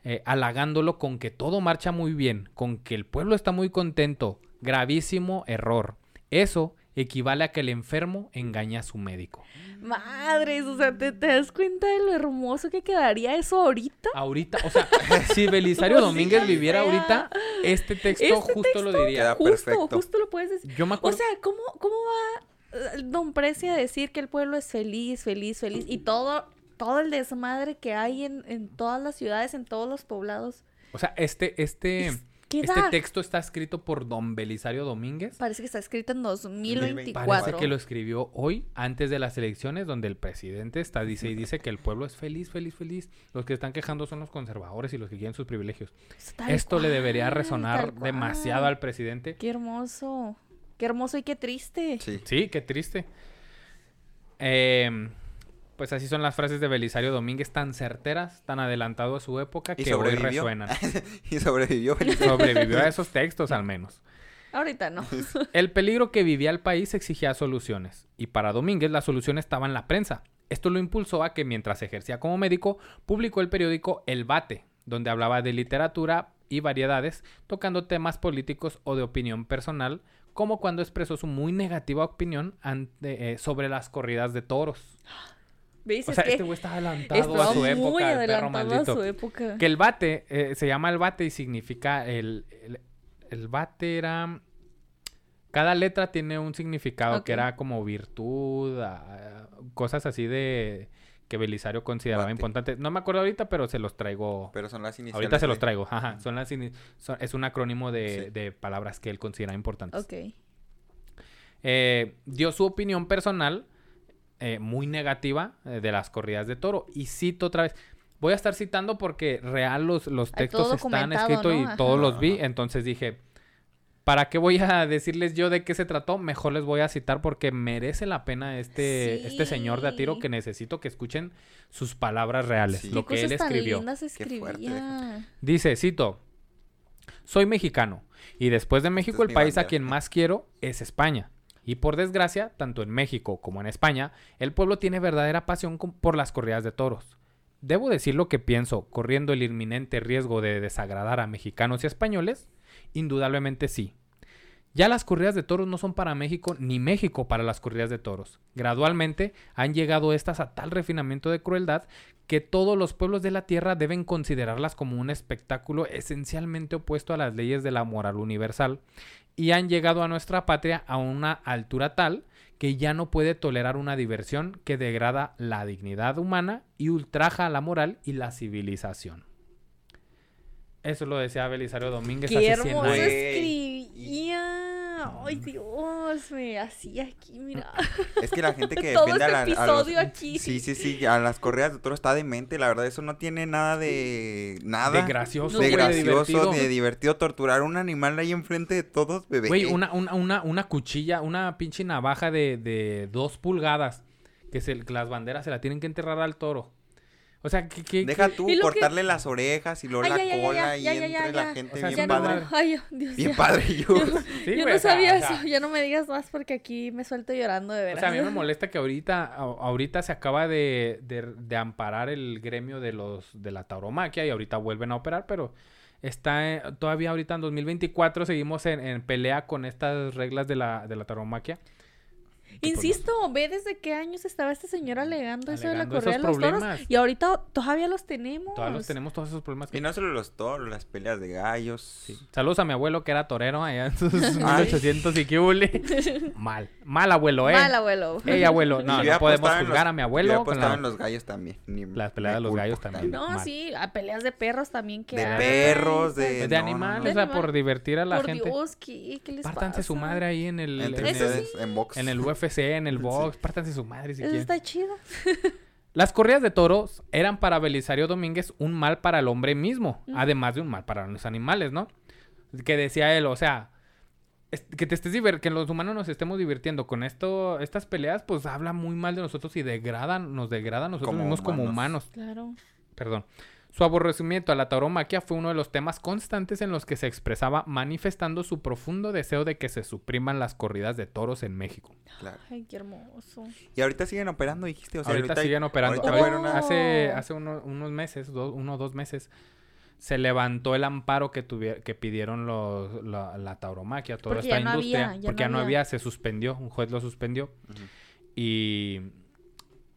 eh, halagándolo con que todo marcha muy bien, con que el pueblo está muy contento. Gravísimo error. Eso equivale a que el enfermo engaña a su médico.
Madres, o sea, ¿te, te das cuenta de lo hermoso que quedaría eso ahorita?
Ahorita, o sea, si Belisario
Pues sí,
Domínguez viviera
sea.
ahorita, este texto
Este
justo lo diría.
Queda
Justo,
perfecto.
justo lo puedes decir.
Yo me
O
acuerdo.
sea, ¿cómo, cómo va eh, Don Precia a decir que el pueblo es feliz, feliz, feliz? Y todo, todo el desmadre que hay en, en todas las ciudades, en todos los poblados.
O sea, este, este,
Es- ¿Qué
este
da?
texto está escrito por Don Belisario Domínguez.
Parece que está escrito en 2024.
Parece que lo escribió hoy, antes de las elecciones, donde el presidente está, dice y dice que el pueblo es feliz, feliz, feliz. Los que están quejando son los conservadores y los que quieren sus privilegios.
Tal
Esto le debería resonar demasiado al presidente.
Qué hermoso. Qué hermoso y qué triste.
Sí.
Sí, qué triste. Em, pues así son las frases de Belisario Domínguez, tan certeras, tan adelantado a su época, que hoy resuenan.
y sobrevivió. feliz.
Sobrevivió a esos textos al menos.
Ahorita no.
El peligro que vivía el país exigía soluciones, y para Domínguez la solución estaba en la prensa. Esto lo impulsó a que mientras ejercía como médico, publicó el periódico El Bate, donde hablaba de literatura y variedades, tocando temas políticos o de opinión personal, como cuando expresó su muy negativa opinión ante- eh, sobre las corridas de toros.
¿Ves?
O sea, este güey estaba adelantado a su
muy
época, el perro
adelantado a su época.
Que el bate, eh, se llama el bate y significa el, el, el bate era... Cada letra tiene un significado que era como virtud, cosas así de que Belisario consideraba
Bate.
importantes. No me acuerdo ahorita, pero se los traigo.
Pero son las iniciales.
ahorita se los traigo. Ajá, son las son- es un acrónimo de,
Sí.
de palabras que él considera importantes.
Ok.
Eh, dio su opinión personal eh, muy negativa eh, de las corridas de toro. Y cito otra vez. Voy a estar citando porque real los, los textos están escritos
¿no?
y
Ajá.
todos los vi. Entonces dije, ¿para qué voy a decirles yo de qué se trató? Mejor les voy a citar porque merece la pena este, este señor de Atiro
Sí.
que necesito que escuchen sus palabras reales,
Sí.
lo que él escribió.
Qué fuerte.
Dice, cito, soy mexicano y después de México el país a quien más quiero es España. Y por desgracia, tanto en México como en España, el pueblo tiene verdadera pasión por las corridas de toros. Debo decir lo que pienso, corriendo el inminente riesgo de desagradar a mexicanos y españoles, indudablemente sí. Ya las corridas de toros no son para México ni México para las corridas de toros. Gradualmente han llegado estas a tal refinamiento de crueldad que todos los pueblos de la tierra deben considerarlas como un espectáculo esencialmente opuesto a las leyes de la moral universal y han llegado a nuestra patria a una altura tal que ya no puede tolerar una diversión que degrada la dignidad humana y ultraja la moral y la civilización. Eso lo decía Belisario Domínguez
Qué
hace 100
hermoso escribía. Ay, Dios, me hacía aquí, mira.
Es que la gente que
Todo
defiende a,
este
la- a los-
episodio aquí.
Sí, sí, sí. A las corridas de toro está demente. La verdad, eso no tiene nada de. Nada.
De gracioso,
de gracioso,
divertido.
de divertido torturar a un animal ahí enfrente de todos, bebé.
Güey, una, una, una, una cuchilla, una pinche navaja de, de dos pulgadas. Que se, que las banderas se la tienen que enterrar al toro. O sea, que... que-
Deja tú
que-
cortarle las orejas y luego
Ay,
la
ya, ya, ya,
cola
ya,
y
ya, ya,
entre
ya,
la gente
O sea,
bien
no,
padre.
ay, Dios
Bien
ya.
padre, yo.
Sí,
yo no
o
sabía
o sea,
eso. Ya no me digas más porque aquí me suelto llorando de
O
veras.
sea, a mí me molesta que ahorita, a- ahorita se acaba de, de- de amparar el gremio de los de la tauromaquia y ahorita vuelven a operar, pero está eh, todavía ahorita en 2024 seguimos en, en pelea con estas reglas de la, de la tauromaquia. Pues,
Insisto, ve desde qué años estaba este señor alegando, eso de la
Alegando
correa de los toros.
problemas.
Y ahorita todavía los tenemos.
Todavía los tenemos todos esos problemas. que-
Y no solo los toros, las peleas de gallos.
Sí. Saludos a mi abuelo que era torero allá en sus
Ay.
1800 y que hule. Mal, mal abuelo, eh.
Mal abuelo.
Ey, abuelo, no, no podemos juzgar
los-
a mi abuelo con la-
en los gallos también. ni
Las peleas de los gallos también.
No,
mal.
sí, a peleas de perros también que
De
hay.
perros, de-
Pues de
no, no,
animales,
no.
o sea,
Animal.
por divertir a la
Por
gente.
Dios, ¿qué, qué les
Pártanse su
pasa?
madre ahí en el, en
Entre
el,
Eso
ustedes en box.
en el UFC, en el box. Pártanse su madre si
Eso
quieren.
está chido.
Las corridas de toros eran para Belisario Domínguez un mal para el hombre mismo, además de un mal para los animales, ¿no? Que decía él, o sea, es- que te estés que los humanos nos estemos divirtiendo con esto, estas peleas, pues habla muy mal de nosotros y degradan, nos degradan nosotros
Como
mismos como
humanos.
humanos.
Claro.
Perdón. Su aborrecimiento a la tauromaquia fue uno de los temas constantes en los que se expresaba manifestando su profundo deseo de que se supriman las corridas de toros en México.
Claro.
Ay, qué hermoso.
Y ahorita siguen operando, dijiste. O sea,
ahorita, siguen operando.
ahorita
Ahorita- hace hace uno- unos meses, do- uno o dos meses, se levantó el amparo que, tuvier- que pidieron los, la, la tauromaquia, toda
Porque
esta
ya no
industria.
había, ya
porque
no
ya no
había.
había, se suspendió, un juez lo suspendió. Y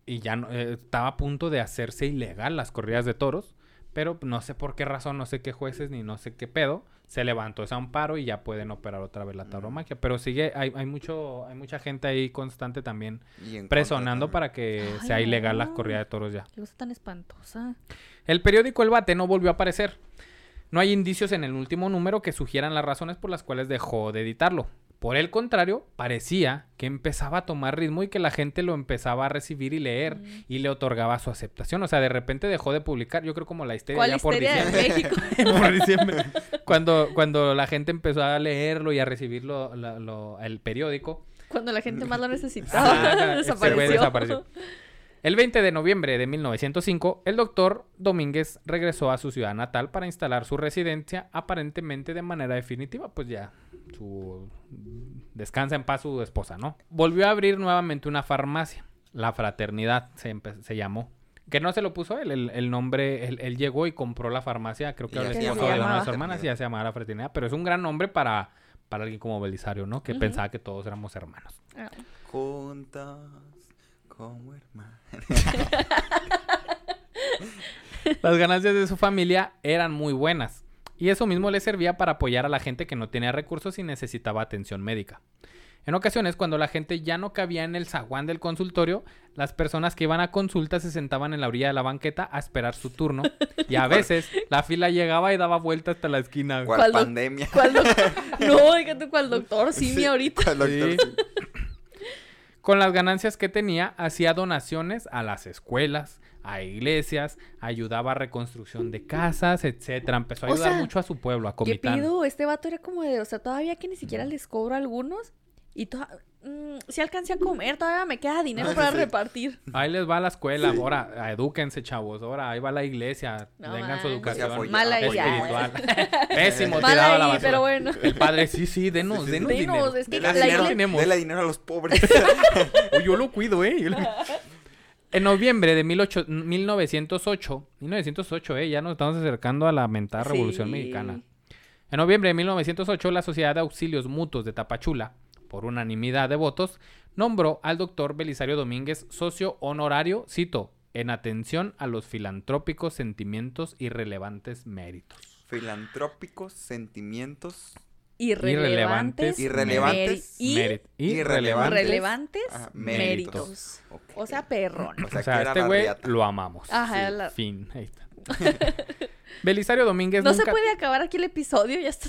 ya no- eh, estaba a punto de hacerse ilegal las corridas de toros. Pero no sé por qué razón, no sé qué jueces ni no sé qué pedo. Se levantó ese amparo y ya pueden operar otra vez la tauromaquia. Pero sigue, hay, hay mucho, hay mucha gente ahí constante también presionando
también.
para que
Ay,
sea ilegal la corrida de toros ya.
Qué cosa tan espantosa.
El periódico El Bate no volvió a aparecer. No hay indicios en el último número que sugieran las razones por las cuales dejó de editarlo. Por el contrario, parecía que empezaba a tomar ritmo y que la gente lo empezaba a recibir y leer
Mm.
y le otorgaba su aceptación. O sea, de repente dejó de publicar, yo creo como la histeria
¿Cuál
ya por
de
diciembre.
México?
por diciembre. Cuando, cuando la gente empezó a leerlo y a recibir lo- la- lo- el periódico,
Cuando la gente más lo
Ajá,
necesitaba.
güey
desapareció.
desapareció. El 20 de noviembre de 1905, el doctor Domínguez regresó a su ciudad natal para instalar su residencia aparentemente de manera definitiva, pues ya su descansa en paz su esposa, ¿no? Volvió a abrir nuevamente una farmacia, la Fraternidad se, se llamó. Que no se lo puso él, el, el nombre, él, él llegó y compró la farmacia, creo que ahora es
se
esposo de una de
llamaba.
sus hermanas y ya se llamaba la Fraternidad, pero es un gran nombre para, para alguien como Belisario, ¿no? Que pensaba que todos éramos hermanos.
Ah,
como.
Las ganancias de su familia eran muy buenas y eso mismo le servía para apoyar a la gente que no tenía recursos y necesitaba atención médica. En ocasiones, cuando la gente ya no cabía en el zaguán del consultorio, las personas que iban a consulta se sentaban en la orilla de la banqueta a esperar su turno y a veces la fila llegaba y daba vuelta hasta la esquina.
¿Cuál,
¿Cuál doc-
pandemia?
¿Cuál doctor? No, dígate cuál doctor, sí, mi ahorita.
¿Cuál doctor?
Sí. Con las ganancias que tenía, hacía donaciones a las escuelas, a iglesias, ayudaba a reconstrucción de casas, etcétera. Empezó a
O
ayudar
sea,
mucho a su pueblo, a
¿Qué
Comitán.
pido? Este vato era como de, o sea, todavía que ni siquiera les cobro a algunos. Y toda, mm, si alcancé a comer, todavía me queda dinero
Ah,
para repartir.
Ahí les va a la escuela, ahora, edúquense, chavos, ahora, ahí va la iglesia,
No
tengan su
manches.
educación
Apoya-
Mala
espiritual. Pésimo,
Mal
tirado a la
ahí,
basura.
pero bueno.
El padre, sí, sí, denos,
Sí, sí,
denos
sí.
dinero.
Denos, es que la
dinero,
iglesia-
tenemos.
dele dinero a los pobres.
O yo lo cuido, ¿eh? Yo lo- En noviembre de 18 1908, 1908, ¿eh? Ya nos estamos acercando a la mentada Revolución
Sí.
Mexicana. En noviembre de 1908, la Sociedad de Auxilios Mutuos de Tapachula, por unanimidad de votos, nombró al doctor Belisario Domínguez socio honorario, cito, en atención a los filantrópicos sentimientos y relevantes méritos.
Filantrópicos sentimientos
Irrelevantes.
Irrelevantes.
y
irrelevantes.
relevantes.
Méritos. O sea, perrón.
O sea,
O sea,
que era
este güey lo amamos.
Ajá,
Sí,
la-
Fin. Ahí está. Belisario Domínguez
No
nunca...
se puede acabar aquí el episodio, ya está.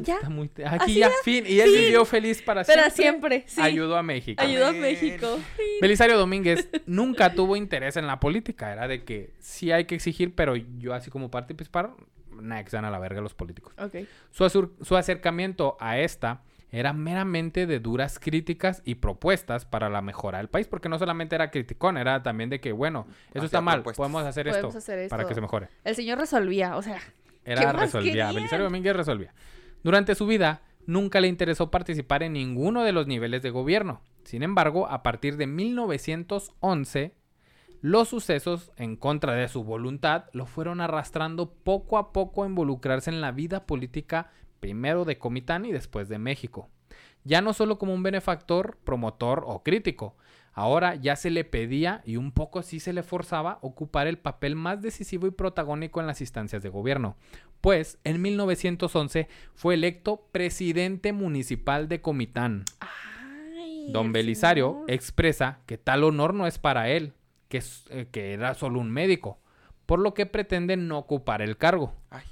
Ya,
Está muy- Aquí ya,
ya,
fin. Y él
fin.
vivió feliz para siempre.
para siempre, sí.
Ayudó a México.
Ayudó a. México.
Belisario Domínguez nunca tuvo interés en la política. Era de que sí hay que exigir, pero yo así como participar, nada, que se dan a la verga los políticos.
Ok.
Su, asur- su acercamiento a esta era meramente de duras críticas y propuestas para la mejora del país, porque no solamente era criticón, era también de que, bueno, eso
Hacía
está mal, podemos hacer
Podemos
esto
hacer
para
esto.
que se mejore.
El señor resolvía, o sea. ¿Qué
Era
más
resolvía. Belisario Domínguez resolvía. Durante su vida, nunca le interesó participar en ninguno de los niveles de gobierno. Sin embargo, a partir de 1911, los sucesos, en contra de su voluntad, lo fueron arrastrando poco a poco a involucrarse en la vida política, primero de Comitán y después de México. Ya no solo como un benefactor, promotor o crítico, ahora ya se le pedía y un poco sí se le forzaba ocupar el papel más decisivo y protagónico en las instancias de gobierno, pues en 1911 fue electo presidente municipal de Comitán.
Ay,
Don
el
Belisario
señor.
expresa que tal honor no es para él, que, es- eh, que era solo un médico, por lo que pretende no ocupar el cargo.
Ay,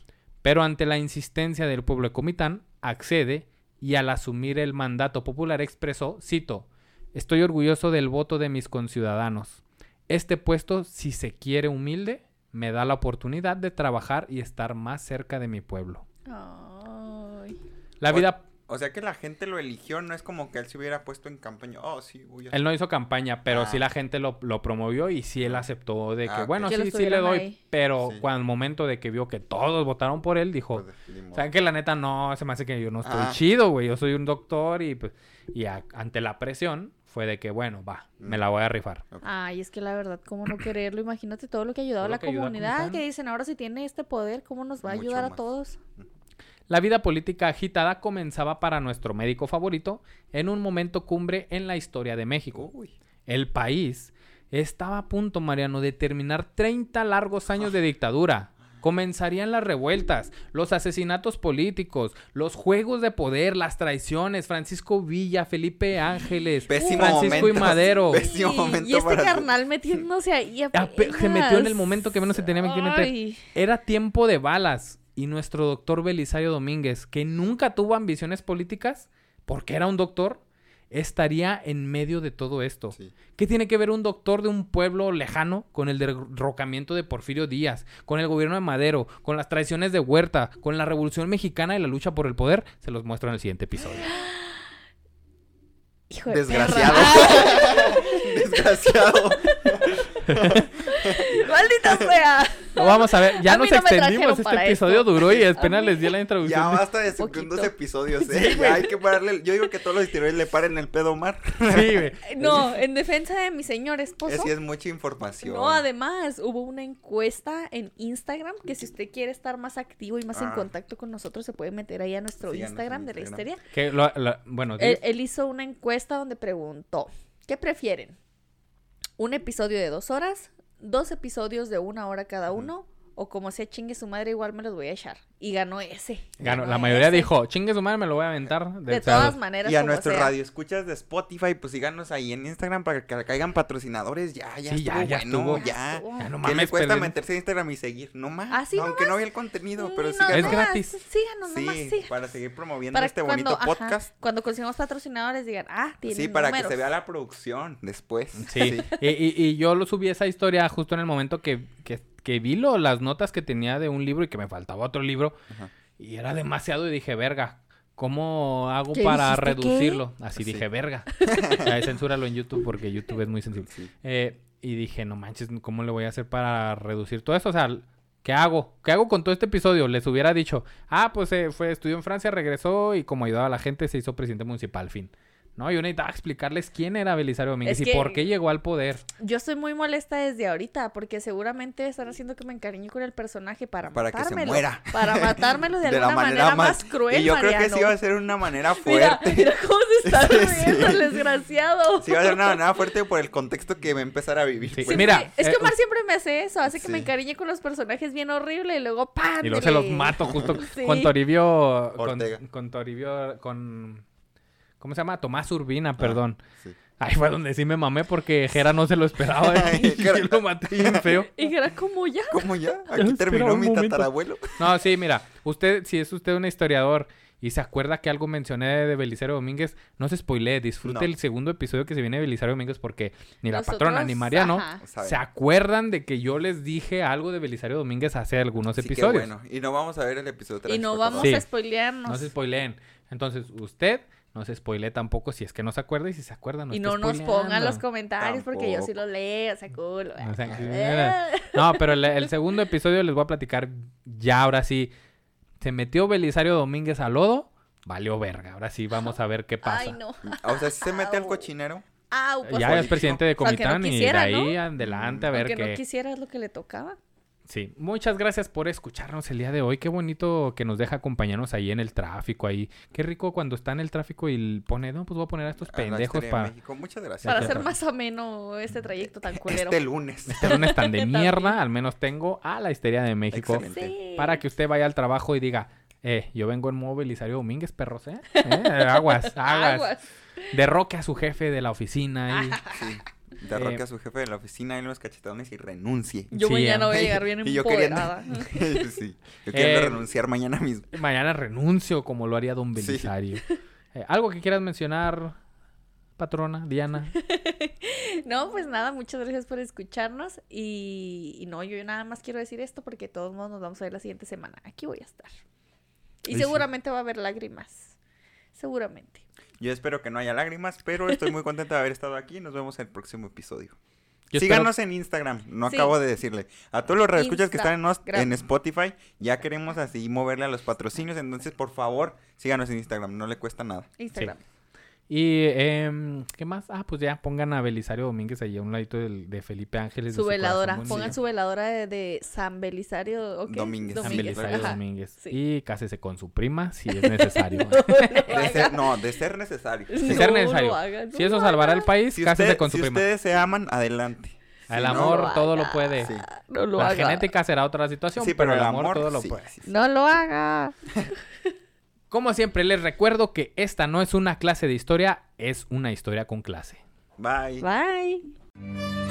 Pero ante la insistencia del pueblo de Comitán, accede y al asumir el mandato popular expresó, cito, Estoy orgulloso del voto de mis conciudadanos. Este puesto, si se quiere humilde, me da la oportunidad de trabajar y estar más cerca de mi pueblo.
Ay.
La vida...
O sea que la gente lo eligió, no es como que él se hubiera puesto en campaña. Oh, sí, voy a...
Él no hizo campaña, pero
Ah.
sí la gente lo, lo promovió y sí él aceptó de que,
Ah,
bueno,
Que
sí, sí le doy.
ahí.
Pero
Sí.
cuando el momento de que vio que todos votaron por él, dijo,
Pues.
¿saben que La neta no, se me hace que yo no estoy
Ah.
chido, güey. Yo soy un doctor y, pues, y a- ante la presión fue de que, bueno, va,
Mm.
me la voy a rifar.
Ay, es que la verdad, ¿cómo no quererlo? Imagínate todo lo que ha ayudado a la
ayuda a
comunidad, que dicen ahora si tiene este poder, ¿cómo nos va a
Mucho
ayudar a
más.
todos?
La vida política agitada comenzaba para nuestro médico favorito en un momento cumbre en la historia de México.
Uy.
El país estaba a punto, Mariano, de terminar 30 largos años de dictadura. Comenzarían las revueltas, los asesinatos políticos, los juegos de poder, las traiciones, Francisco Villa, Felipe Ángeles,
Pésimo
Francisco y. Madero.
Pésimo
Y-
momento
y este
para
carnal metiéndose ahí
Ape- se metió en el momento que menos se tenía que meter. Era tiempo de balas y nuestro doctor Belisario Domínguez, que nunca tuvo ambiciones políticas, porque era un doctor, estaría en medio de todo esto.
Sí.
¿Qué tiene que ver un doctor de un pueblo lejano con el derrocamiento de Porfirio Díaz, con el gobierno de Madero, con las traiciones de Huerta, con la Revolución Mexicana y la lucha por el poder? Se los muestro en el siguiente episodio.
Hijo de
Desgraciado. Desgraciado.
¡Maldita sea!
Lo vamos a ver. Ya
A
nos
no
extendimos. Este episodio
esto.
duró y apenas
mí-
les di la introducción.
Ya
de-
basta de
Poquito.
segundos episodios, ¿eh? Hay que pararle. Yo digo que todos los historiadores le paren el pedo a Omar.
Sí, güey.
No, en defensa de mi señor esposo.
Así es mucha información.
No, además, hubo una encuesta en Instagram que si usted quiere estar más activo y más en
Ah.
contacto con nosotros, se puede meter ahí a nuestro Instagram de la histeria.
Que lo- lo- bueno,
él hizo una encuesta donde preguntó, ¿qué prefieren? ¿Un episodio de dos horas? ¿Dos episodios de una hora cada uno? O como sea chingue su madre, igual me los voy a echar. Y ganó ese.
ganó. La mayoría
ese.
dijo, chingue su madre, me lo voy a aventar.
De todas maneras,
Y a
como
nuestros
sea.
radioescuchas de Spotify, pues síganos ahí en Instagram para que caigan patrocinadores. Ya, ya
Sí, ya,
estuvo
ya
bueno,
estuvo.
ya.
estuvo.
Ya no
¿Qué
mames,
le cuesta meterse a Instagram y seguir? No más.
Así
Aunque
nomás.
no vea el contenido, pero
Mm,
sí.
no,
Es
nomás,
gratis.
Síganos, nomás,
Sí,
sí.
para seguir promoviendo
Para
este
cuando,
bonito
ajá,
podcast.
cuando consigamos patrocinadores digan, ah, tienen
Sí, para que se vea la producción después.
Sí, Y, y- y yo lo subí esa historia justo en el momento que, que, que vi lo, las notas que tenía de un libro y que me faltaba otro libro.
Ajá.
Y era demasiado y dije, verga, ¿cómo hago
¿Qué
para
dijiste, qué?
reducirlo? Así
Sí.
dije, verga. Censúralo en YouTube porque YouTube es muy sensible.
Sí.
Eh, y dije, no manches, ¿cómo le voy a hacer para reducir todo esto? O sea, ¿qué hago? ¿Qué hago con todo este episodio? Les hubiera dicho, ah, pues eh, fue, estudió en Francia, regresó y como ayudaba a la gente se hizo presidente municipal, fin. No, yo necesitaba explicarles quién era Belisario Domínguez
Es
y por qué llegó al poder.
Yo estoy muy molesta desde ahorita porque seguramente están haciendo que me encariñe con el personaje para,
Para que se muera.
Para matármelo de,
De
alguna
la
manera,
manera
más,
más
cruel,
Y yo creo que sí va a ser una manera
Mira,
fuerte.
mira cómo se está riendo
sí.
el desgraciado.
Sí va a ser una manera fuerte por el contexto que va a empezar a vivir.
Sí,
pues.
mira,
es
eh,
que Omar siempre me hace eso, hace que me encariñe con los personajes bien horrible y luego ¡pam!
Y luego se los mato justo
Sí.
con Toribio. Con, con Toribio. Con. ¿Cómo se llama? Tomás Urbina, perdón.
Sí.
Ahí fue donde sí me mamé porque Jera no se lo esperaba.
Ay,
y
Jera.
yo lo maté bien feo.
Y que era como ya.
¿Cómo ya? Aquí terminó mi tatarabuelo.
No, sí, mira. Usted, si es usted un historiador y se acuerda que algo mencioné de Belisario Domínguez, no se spoilee. Disfrute
No.
el segundo episodio que se viene de Belisario Domínguez porque ni la
Nosotros,
patrona ni Mariano
ajá.
Se acuerdan de que yo les dije algo de Belisario Domínguez hace algunos
Así que
episodios.
bueno. Y no vamos a ver el episodio 3.
Y no vamos.
Sí.
a spoilearnos.
No se spoileen. Entonces, usted no se spoilee tampoco si es que no se acuerda y si se acuerda no
y no nos pongan los comentarios porque yo sí los leo, o sea, culo.
O sea,
Eh.
No, pero el, el segundo episodio les voy a platicar ya ahora sí. Se metió Belisario Domínguez al lodo, valió verga. Ahora sí vamos a ver qué pasa.
Ay, no.
O sea, si se mete al cochinero.
Au, por
ya es presidente de
no
Comitán y de ahí adelante a ver qué.
no quisiera es lo que le tocaba.
Sí, muchas gracias por escucharnos el día de hoy. Qué bonito que nos deja acompañarnos ahí en el tráfico ahí. Qué rico cuando está en el tráfico y pone, no, pues voy a poner a estos
a la
pendejos para
México. Muchas gracias.
Para
que
hacer más ameno este trayecto tan culero.
Este lunes.
este lunes tan de mierda. Al menos tengo a la histeria de México.
Excelente.
Sí.
Para que usted vaya al trabajo y diga, eh, yo vengo en modo Belisario Domínguez, perros, ¿eh? Eh, Aguas, aguas.
Aguas.
Derroque a su jefe de la oficina y...
Sí. Derroque
Eh,
a su jefe de la oficina y unos cachetones y renuncie.
Yo
Sí,
mañana voy a
eh.
llegar bien
Y yo queriendo,
empoderada.
sí, yo queriendo
Eh,
renunciar mañana mismo.
Mañana renuncio como lo haría don
Sí.
Belisario. Eh, ¿Algo que quieras mencionar, patrona, Diana?
No, pues nada, muchas gracias por escucharnos. Y, y no, yo nada más quiero decir esto porque de todos modos nos vamos a ver la siguiente semana. Aquí voy a estar. Y
sí.
seguramente va a haber lágrimas. Seguramente.
Yo espero que no haya lágrimas, pero estoy muy contento de haber estado aquí. Nos vemos en el próximo episodio.
Yo
Síganos en Instagram, no
Sí.
acabo de decirle. A todos los radioescuchas que están en Spotify, ya queremos así moverle a los patrocinios. Entonces, por favor, síganos en Instagram, no le cuesta nada.
Instagram.
Y, em, ¿qué más? Ah, pues ya, pongan a Belisario Domínguez ahí a un ladito de Felipe Ángeles. de
Su veladora. Pongan su veladora de, de San Belisario.
Domínguez.
San
Domínguez,
Belisario
ajá.
Domínguez.
Sí.
Y cásese con su prima si es necesario.
De ser, no, de ser necesario.
Si ser necesario.
hagan,
si eso salvará al
hagan.
país,
Si,
cásese
usted-
con su
si
prima.
ustedes se aman, adelante.
El
Si no-
amor
lo
todo lo puede.
Sí.
No lo
La
haga.
genética será otra situación,
Sí,
pero, el amor, todo lo
sí,
puede.
sí.
No lo haga.
Como siempre, les recuerdo que esta no es una clase de historia, es una historia con clase.
Bye.
Bye.